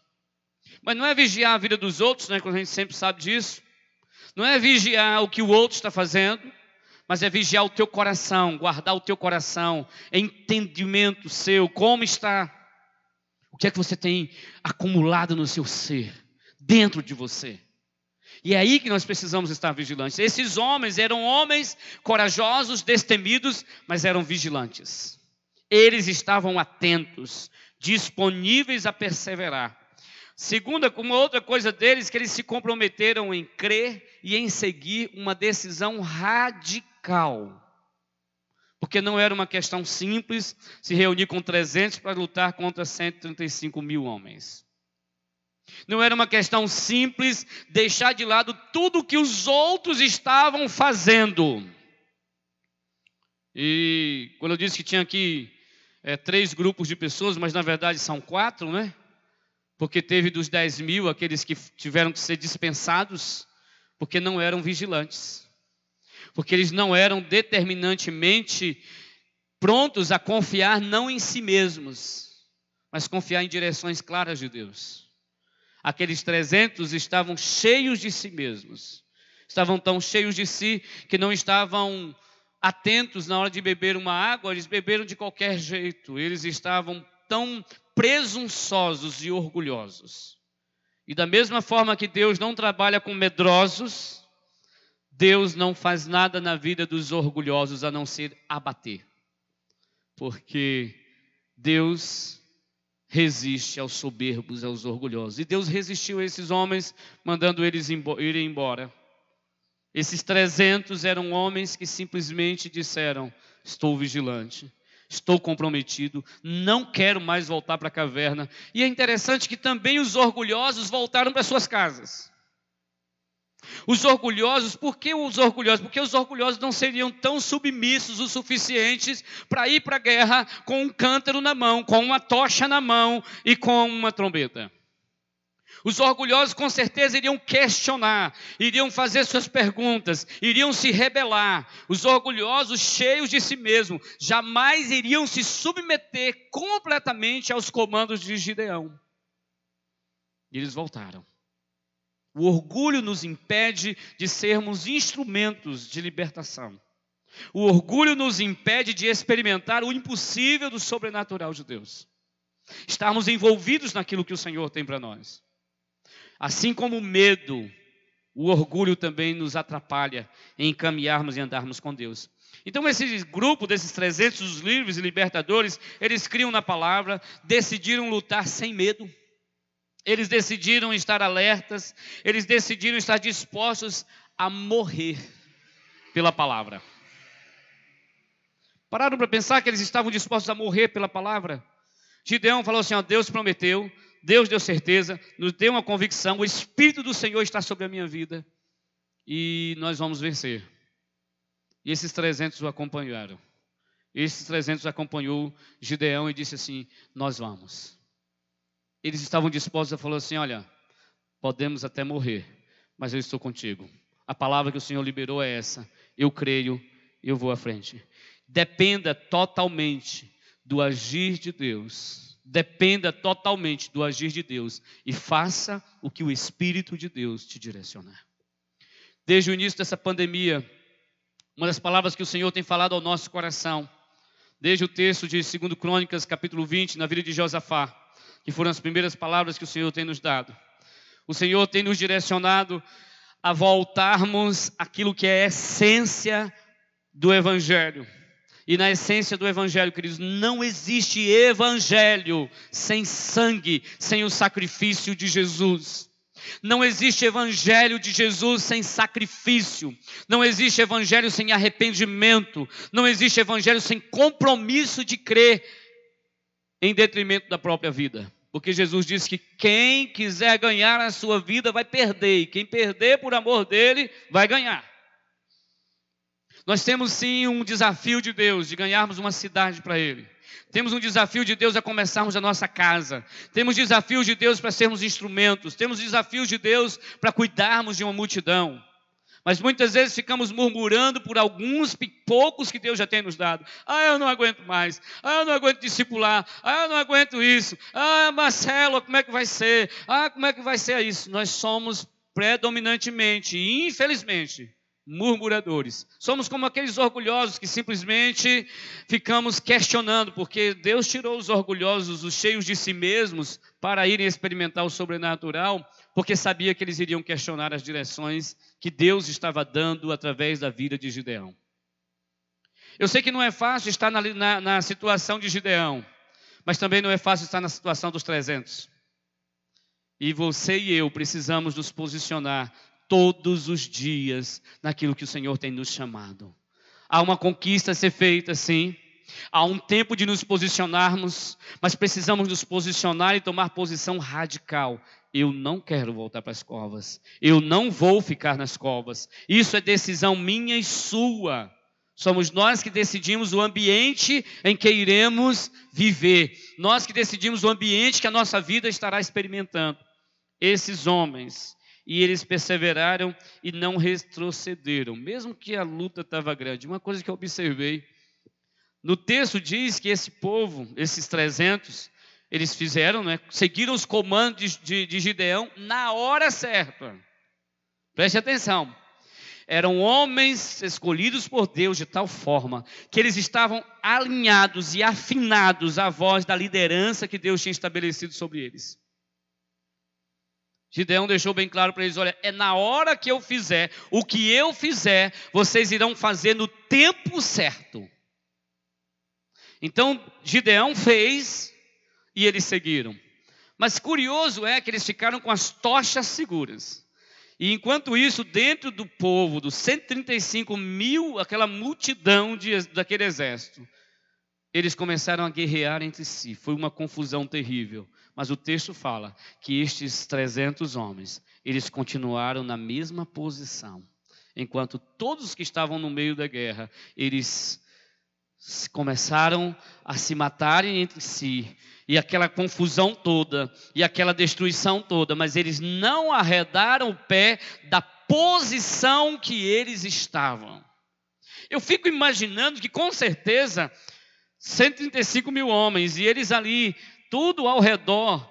Mas não é vigiar a vida dos outros, né? Quando a gente sempre sabe disso. Não é vigiar o que o outro está fazendo, mas é vigiar o teu coração, guardar o teu coração, entendimento seu, como está. O que é que você tem acumulado no seu ser, dentro de você? E é aí que nós precisamos estar vigilantes. Esses homens eram homens corajosos, destemidos, mas eram vigilantes. Eles estavam atentos, disponíveis a perseverar. Segunda, uma outra coisa deles, que eles se comprometeram em crer e em seguir uma decisão radical. Porque não era uma questão simples se reunir com 300 para lutar contra 135 mil homens. Não era uma questão simples deixar de lado tudo que os outros estavam fazendo. E quando eu disse que tinha aqui é, três grupos de pessoas, mas na verdade são quatro, né? Porque teve dos 10 mil aqueles que tiveram que ser dispensados, porque não eram vigilantes, porque eles não eram determinantemente prontos a confiar não em si mesmos, mas confiar em direções claras de Deus. Aqueles 300 estavam cheios de si mesmos, estavam tão cheios de si que não estavam atentos na hora de beber uma água, eles beberam de qualquer jeito, eles estavam tão presunçosos e orgulhosos. E da mesma forma que Deus não trabalha com medrosos, Deus não faz nada na vida dos orgulhosos a não ser abater. Porque Deus resiste aos soberbos, aos orgulhosos. E Deus resistiu a esses homens, mandando eles irem embora. Esses 300 eram homens que simplesmente disseram: Estou vigilante, estou comprometido, não quero mais voltar para a caverna. E é interessante que também os orgulhosos voltaram para suas casas. Os orgulhosos, por que os orgulhosos? Porque os orgulhosos não seriam tão submissos o suficientes para ir para a guerra com um cântaro na mão, com uma tocha na mão e com uma trombeta. Os orgulhosos com certeza iriam questionar, iriam fazer suas perguntas, iriam se rebelar. Os orgulhosos, cheios de si mesmos, jamais iriam se submeter completamente aos comandos de Gideão. E eles voltaram. O orgulho nos impede de sermos instrumentos de libertação. O orgulho nos impede de experimentar o impossível do sobrenatural de Deus. Estarmos envolvidos naquilo que o Senhor tem para nós. Assim como o medo, o orgulho também nos atrapalha em caminharmos e andarmos com Deus. Então, esse grupo desses 300 os livres e libertadores, eles criam na palavra, decidiram lutar sem medo. Eles decidiram estar alertas, eles decidiram estar dispostos a morrer pela palavra. Pararam para pensar que eles estavam dispostos a morrer pela palavra? Gideão falou assim: ó, Deus prometeu, Deus deu certeza, nos deu uma convicção, o Espírito do Senhor está sobre a minha vida e nós vamos vencer. E esses 300 o acompanharam. Esses 300 acompanhou Gideão e disse assim: Nós vamos. Eles estavam dispostos a falar assim: Olha, podemos até morrer, mas eu estou contigo. A palavra que o Senhor liberou é essa: Eu creio, eu vou à frente. Dependa totalmente do agir de Deus dependa totalmente do agir de Deus e faça o que o Espírito de Deus te direcionar. Desde o início dessa pandemia, uma das palavras que o Senhor tem falado ao nosso coração, desde o texto de 2 Crônicas, capítulo 20, na vida de Josafá, que foram as primeiras palavras que o Senhor tem nos dado. O Senhor tem nos direcionado a voltarmos aquilo que é a essência do Evangelho e na essência do Evangelho, queridos, não existe Evangelho sem sangue, sem o sacrifício de Jesus. Não existe Evangelho de Jesus sem sacrifício. Não existe Evangelho sem arrependimento. Não existe Evangelho sem compromisso de crer em detrimento da própria vida. Porque Jesus disse que quem quiser ganhar a sua vida vai perder, e quem perder por amor dele vai ganhar. Nós temos sim um desafio de Deus de ganharmos uma cidade para Ele. Temos um desafio de Deus a começarmos a nossa casa. Temos desafios de Deus para sermos instrumentos. Temos desafios de Deus para cuidarmos de uma multidão. Mas muitas vezes ficamos murmurando por alguns poucos que Deus já tem nos dado. Ah, eu não aguento mais. Ah, eu não aguento discipular. Ah, eu não aguento isso. Ah, Marcelo, como é que vai ser? Ah, como é que vai ser isso? Nós somos predominantemente, infelizmente, murmuradores. Somos como aqueles orgulhosos que simplesmente ficamos questionando, porque Deus tirou os orgulhosos, os cheios de si mesmos, para irem experimentar o sobrenatural, porque sabia que eles iriam questionar as direções que Deus estava dando através da vida de Gideão. Eu sei que não é fácil estar na, na, na situação de Gideão, mas também não é fácil estar na situação dos 300. E você e eu precisamos nos posicionar todos os dias naquilo que o Senhor tem nos chamado. Há uma conquista a ser feita, sim. Há um tempo de nos posicionarmos, mas precisamos nos posicionar e tomar posição radical. Eu não quero voltar para as covas. Eu não vou ficar nas covas. Isso é decisão minha e sua. Somos nós que decidimos o ambiente em que iremos viver. Nós que decidimos o ambiente que a nossa vida estará experimentando. Esses homens, e eles perseveraram e não retrocederam, mesmo que a luta estava grande. Uma coisa que eu observei no texto diz que esse povo, esses 300, eles fizeram, né, seguiram os comandos de, de, de Gideão na hora certa. Preste atenção. Eram homens escolhidos por Deus de tal forma que eles estavam alinhados e afinados à voz da liderança que Deus tinha estabelecido sobre eles. Gideão deixou bem claro para eles: olha, é na hora que eu fizer, o que eu fizer, vocês irão fazer no tempo certo. Então Gideão fez e eles seguiram. Mas curioso é que eles ficaram com as tochas seguras. E enquanto isso, dentro do povo, dos 135 mil, aquela multidão de, daquele exército, eles começaram a guerrear entre si. Foi uma confusão terrível. Mas o texto fala que estes 300 homens, eles continuaram na mesma posição. Enquanto todos que estavam no meio da guerra, eles começaram a se matarem entre si, e aquela confusão toda, e aquela destruição toda, mas eles não arredaram o pé da posição que eles estavam. Eu fico imaginando que com certeza 135 mil homens, e eles ali, tudo ao redor,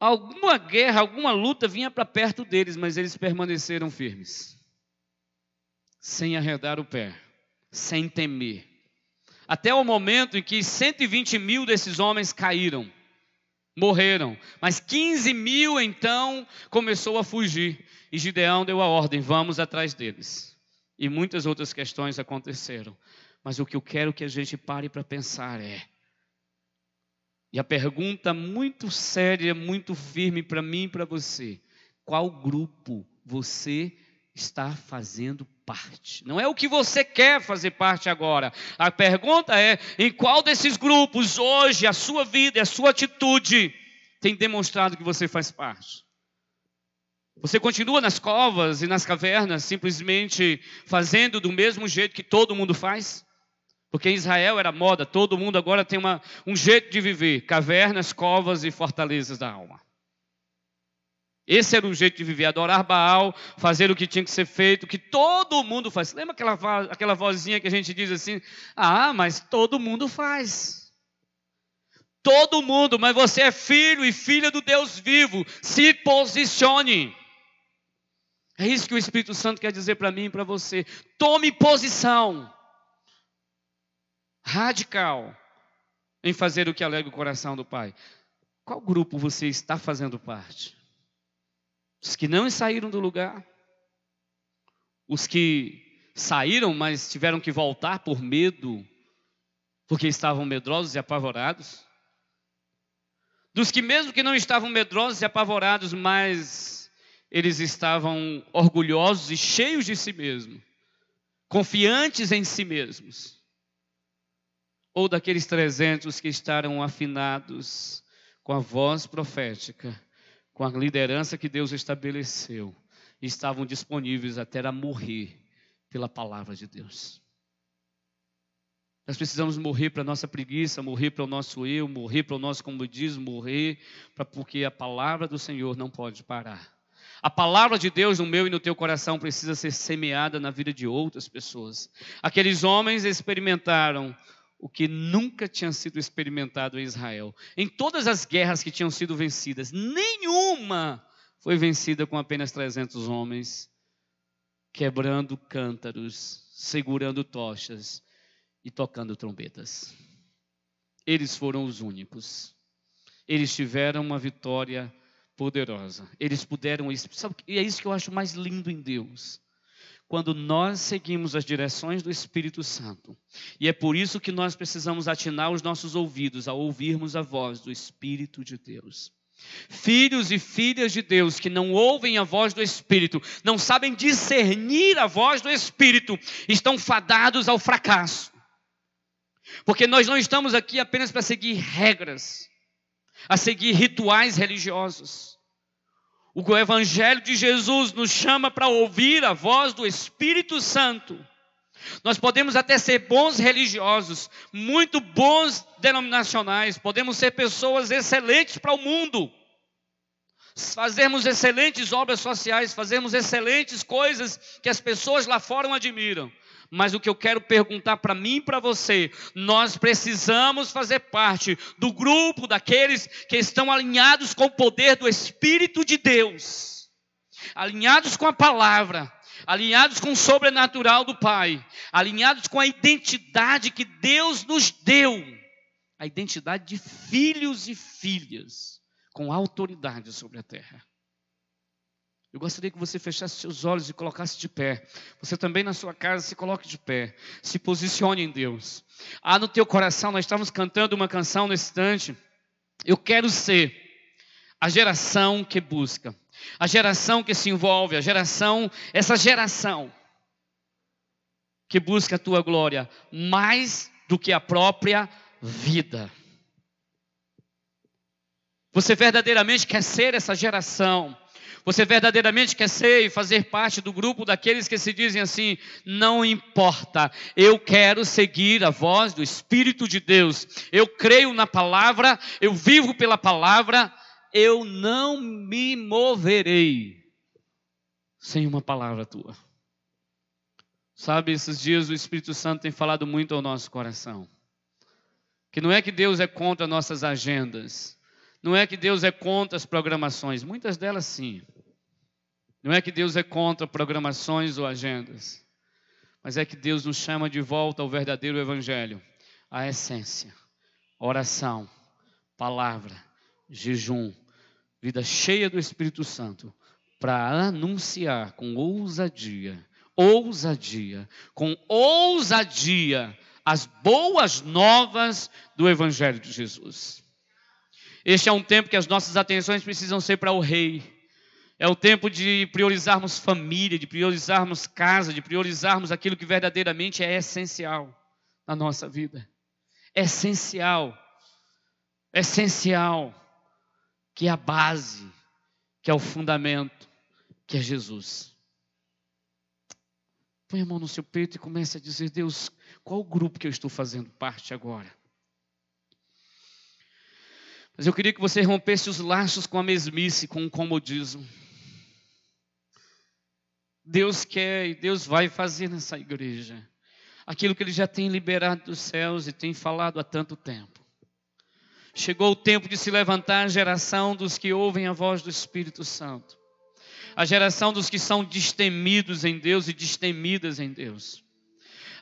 alguma guerra, alguma luta vinha para perto deles, mas eles permaneceram firmes, sem arredar o pé, sem temer até o momento em que 120 mil desses homens caíram, morreram. Mas 15 mil então começou a fugir. E Gideão deu a ordem: vamos atrás deles. E muitas outras questões aconteceram. Mas o que eu quero que a gente pare para pensar é. E a pergunta muito séria, muito firme para mim e para você: qual grupo você está fazendo parte. Não é o que você quer fazer parte agora. A pergunta é: em qual desses grupos hoje a sua vida e a sua atitude tem demonstrado que você faz parte? Você continua nas covas e nas cavernas simplesmente fazendo do mesmo jeito que todo mundo faz? Porque em Israel era moda, todo mundo agora tem uma, um jeito de viver: cavernas, covas e fortalezas da alma. Esse era o jeito de viver, adorar Baal, fazer o que tinha que ser feito, que todo mundo faz. Lembra aquela, aquela vozinha que a gente diz assim? Ah, mas todo mundo faz. Todo mundo, mas você é filho e filha do Deus vivo. Se posicione. É isso que o Espírito Santo quer dizer para mim e para você. Tome posição radical em fazer o que alega o coração do Pai. Qual grupo você está fazendo parte? Os que não saíram do lugar, os que saíram, mas tiveram que voltar por medo, porque estavam medrosos e apavorados. Dos que, mesmo que não estavam medrosos e apavorados, mas eles estavam orgulhosos e cheios de si mesmos, confiantes em si mesmos. Ou daqueles trezentos que estavam afinados com a voz profética com a liderança que Deus estabeleceu, estavam disponíveis até a morrer pela palavra de Deus. Nós precisamos morrer para a nossa preguiça, morrer para o nosso eu, morrer para o nosso comodismo, morrer para porque a palavra do Senhor não pode parar. A palavra de Deus no meu e no teu coração precisa ser semeada na vida de outras pessoas. Aqueles homens experimentaram o que nunca tinha sido experimentado em Israel. Em todas as guerras que tinham sido vencidas, nenhuma foi vencida com apenas 300 homens, quebrando cântaros, segurando tochas e tocando trombetas. Eles foram os únicos. Eles tiveram uma vitória poderosa. Eles puderam. E é isso que eu acho mais lindo em Deus quando nós seguimos as direções do Espírito Santo. E é por isso que nós precisamos atinar os nossos ouvidos ao ouvirmos a voz do Espírito de Deus. Filhos e filhas de Deus que não ouvem a voz do Espírito, não sabem discernir a voz do Espírito, estão fadados ao fracasso. Porque nós não estamos aqui apenas para seguir regras, a seguir rituais religiosos. O Evangelho de Jesus nos chama para ouvir a voz do Espírito Santo. Nós podemos até ser bons religiosos, muito bons denominacionais, podemos ser pessoas excelentes para o mundo, fazermos excelentes obras sociais, fazermos excelentes coisas que as pessoas lá fora admiram. Mas o que eu quero perguntar para mim e para você, nós precisamos fazer parte do grupo daqueles que estão alinhados com o poder do Espírito de Deus, alinhados com a palavra, alinhados com o sobrenatural do Pai, alinhados com a identidade que Deus nos deu, a identidade de filhos e filhas, com autoridade sobre a terra. Eu gostaria que você fechasse seus olhos e colocasse de pé. Você também na sua casa se coloque de pé. Se posicione em Deus. Ah, no teu coração, nós estamos cantando uma canção nesse instante. Eu quero ser a geração que busca, a geração que se envolve, a geração, essa geração que busca a tua glória mais do que a própria vida. Você verdadeiramente quer ser essa geração você verdadeiramente quer ser e fazer parte do grupo daqueles que se dizem assim: não importa, eu quero seguir a voz do Espírito de Deus, eu creio na palavra, eu vivo pela palavra, eu não me moverei sem uma palavra tua. Sabe, esses dias o Espírito Santo tem falado muito ao nosso coração. Que não é que Deus é contra nossas agendas, não é que Deus é contra as programações, muitas delas sim. Não é que Deus é contra programações ou agendas, mas é que Deus nos chama de volta ao verdadeiro Evangelho, a essência, oração, palavra, jejum, vida cheia do Espírito Santo, para anunciar com ousadia, ousadia, com ousadia, as boas novas do Evangelho de Jesus. Este é um tempo que as nossas atenções precisam ser para o Rei. É o tempo de priorizarmos família, de priorizarmos casa, de priorizarmos aquilo que verdadeiramente é essencial na nossa vida. essencial. essencial. Que é a base, que é o fundamento, que é Jesus. Põe a mão no seu peito e comece a dizer: Deus, qual o grupo que eu estou fazendo parte agora? Mas eu queria que você rompesse os laços com a mesmice, com o comodismo. Deus quer e Deus vai fazer nessa igreja. Aquilo que Ele já tem liberado dos céus e tem falado há tanto tempo. Chegou o tempo de se levantar a geração dos que ouvem a voz do Espírito Santo, a geração dos que são destemidos em Deus e destemidas em Deus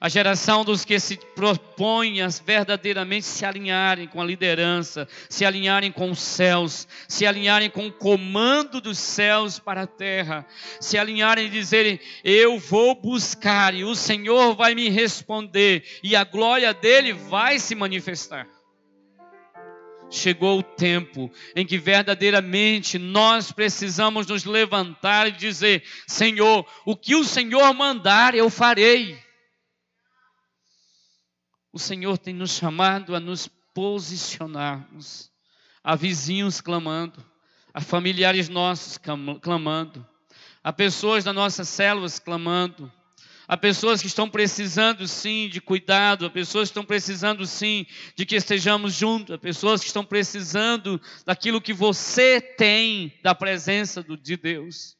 a geração dos que se propõem a verdadeiramente se alinharem com a liderança, se alinharem com os céus, se alinharem com o comando dos céus para a terra, se alinharem e dizerem: Eu vou buscar e o Senhor vai me responder e a glória dele vai se manifestar. Chegou o tempo em que verdadeiramente nós precisamos nos levantar e dizer: Senhor, o que o Senhor mandar, eu farei o Senhor tem nos chamado a nos posicionarmos, a vizinhos clamando, a familiares nossos clamando, a pessoas das nossas células clamando, a pessoas que estão precisando sim de cuidado, a pessoas que estão precisando sim de que estejamos juntos, a pessoas que estão precisando daquilo que você tem da presença de Deus.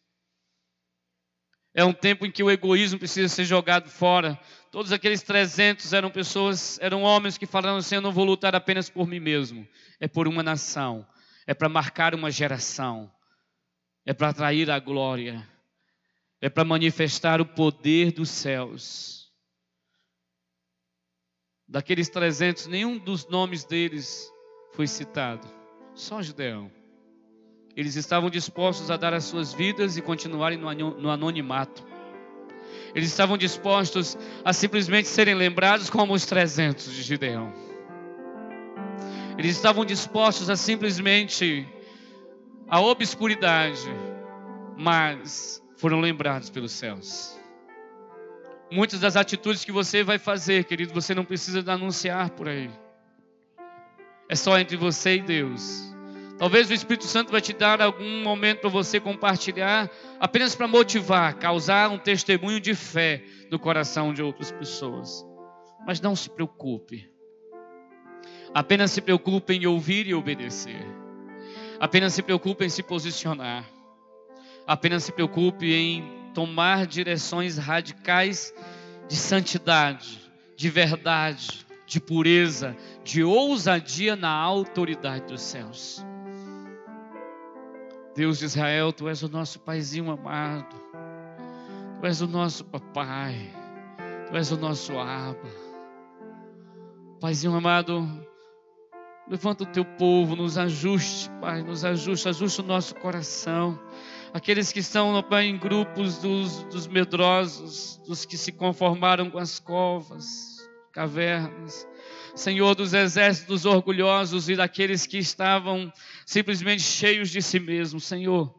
É um tempo em que o egoísmo precisa ser jogado fora, Todos aqueles 300 eram pessoas, eram homens que falaram assim: Eu não vou lutar apenas por mim mesmo, é por uma nação, é para marcar uma geração, é para atrair a glória, é para manifestar o poder dos céus. Daqueles 300, nenhum dos nomes deles foi citado, só Gideão. Eles estavam dispostos a dar as suas vidas e continuarem no anonimato. Eles estavam dispostos a simplesmente serem lembrados como os 300 de Gideão. Eles estavam dispostos a simplesmente a obscuridade, mas foram lembrados pelos céus. Muitas das atitudes que você vai fazer, querido, você não precisa anunciar por aí. É só entre você e Deus. Talvez o Espírito Santo vai te dar algum momento para você compartilhar, apenas para motivar, causar um testemunho de fé no coração de outras pessoas. Mas não se preocupe. Apenas se preocupe em ouvir e obedecer. Apenas se preocupe em se posicionar. Apenas se preocupe em tomar direções radicais de santidade, de verdade, de pureza, de ousadia na autoridade dos céus. Deus de Israel, tu és o nosso paizinho amado, tu és o nosso papai, tu és o nosso aba. Paizinho amado, levanta o teu povo, nos ajuste, Pai, nos ajuste, ajuste o nosso coração aqueles que estão Pai, em grupos dos, dos medrosos, dos que se conformaram com as covas, cavernas. Senhor dos exércitos orgulhosos e daqueles que estavam simplesmente cheios de si mesmos, Senhor.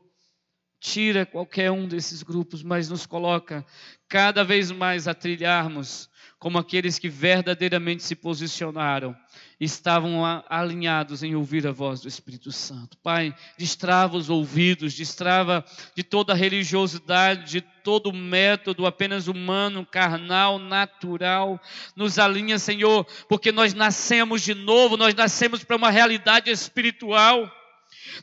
Tira qualquer um desses grupos, mas nos coloca cada vez mais a trilharmos como aqueles que verdadeiramente se posicionaram estavam alinhados em ouvir a voz do Espírito Santo. Pai, destrava os ouvidos, destrava de toda religiosidade, de todo método apenas humano, carnal, natural. Nos alinha, Senhor, porque nós nascemos de novo, nós nascemos para uma realidade espiritual.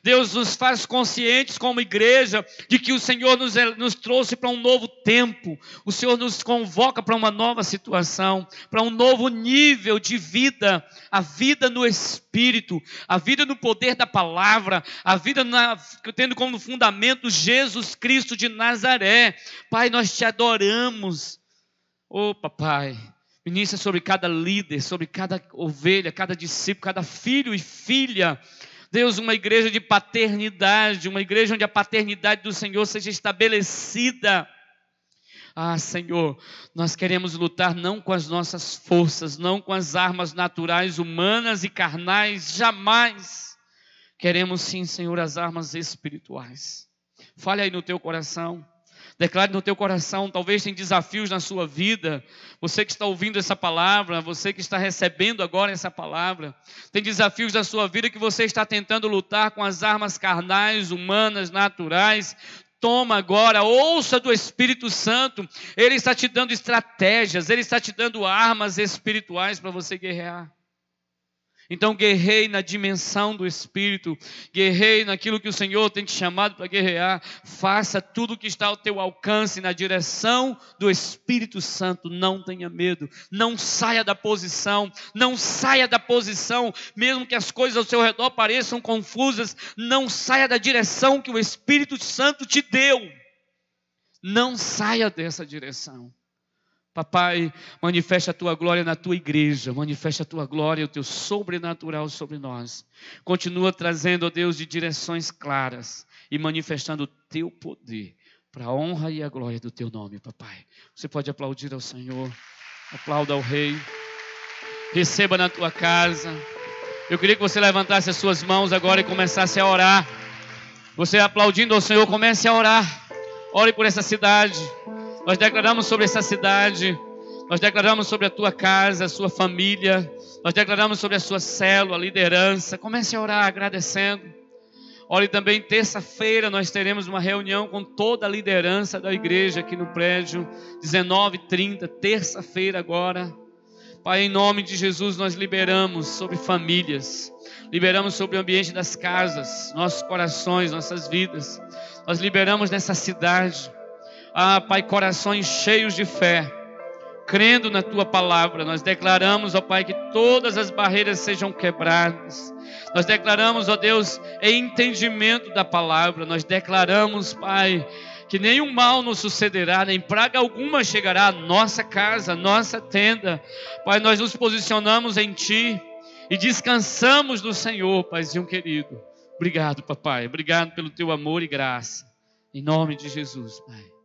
Deus nos faz conscientes como igreja de que o Senhor nos, nos trouxe para um novo tempo, o Senhor nos convoca para uma nova situação, para um novo nível de vida, a vida no Espírito, a vida no poder da palavra, a vida na, tendo como fundamento Jesus Cristo de Nazaré. Pai, nós te adoramos. Oh, papai, ministra sobre cada líder, sobre cada ovelha, cada discípulo, cada filho e filha Deus, uma igreja de paternidade, uma igreja onde a paternidade do Senhor seja estabelecida. Ah, Senhor, nós queremos lutar não com as nossas forças, não com as armas naturais, humanas e carnais, jamais. Queremos sim, Senhor, as armas espirituais. Fale aí no teu coração. Declare no teu coração, talvez tem desafios na sua vida. Você que está ouvindo essa palavra, você que está recebendo agora essa palavra, tem desafios na sua vida que você está tentando lutar com as armas carnais, humanas, naturais. Toma agora, ouça do Espírito Santo. Ele está te dando estratégias, ele está te dando armas espirituais para você guerrear. Então guerrei na dimensão do Espírito, guerrei naquilo que o Senhor tem te chamado para guerrear. Faça tudo o que está ao teu alcance na direção do Espírito Santo. Não tenha medo, não saia da posição, não saia da posição, mesmo que as coisas ao seu redor pareçam confusas, não saia da direção que o Espírito Santo te deu. Não saia dessa direção. Papai, manifesta a tua glória na tua igreja, manifesta a tua glória, o teu sobrenatural sobre nós. Continua trazendo, ó Deus, de direções claras e manifestando o teu poder para a honra e a glória do teu nome, papai. Você pode aplaudir ao Senhor, aplauda ao Rei, receba na tua casa. Eu queria que você levantasse as suas mãos agora e começasse a orar. Você aplaudindo ao Senhor, comece a orar. Ore por essa cidade. Nós declaramos sobre essa cidade, nós declaramos sobre a tua casa, a sua família, nós declaramos sobre a sua célula, a liderança. Comece a orar agradecendo. Ore também, terça-feira, nós teremos uma reunião com toda a liderança da igreja aqui no prédio, 19h30, terça-feira agora. Pai, em nome de Jesus, nós liberamos sobre famílias, liberamos sobre o ambiente das casas, nossos corações, nossas vidas. Nós liberamos nessa cidade ah, Pai, corações cheios de fé, crendo na tua palavra. Nós declaramos, ó Pai, que todas as barreiras sejam quebradas. Nós declaramos, ó Deus, em entendimento da palavra. Nós declaramos, Pai, que nenhum mal nos sucederá, nem praga alguma chegará à nossa casa, à nossa tenda. Pai, nós nos posicionamos em Ti e descansamos no Senhor, Paizinho querido. Obrigado, papai. Obrigado pelo teu amor e graça. Em nome de Jesus, Pai.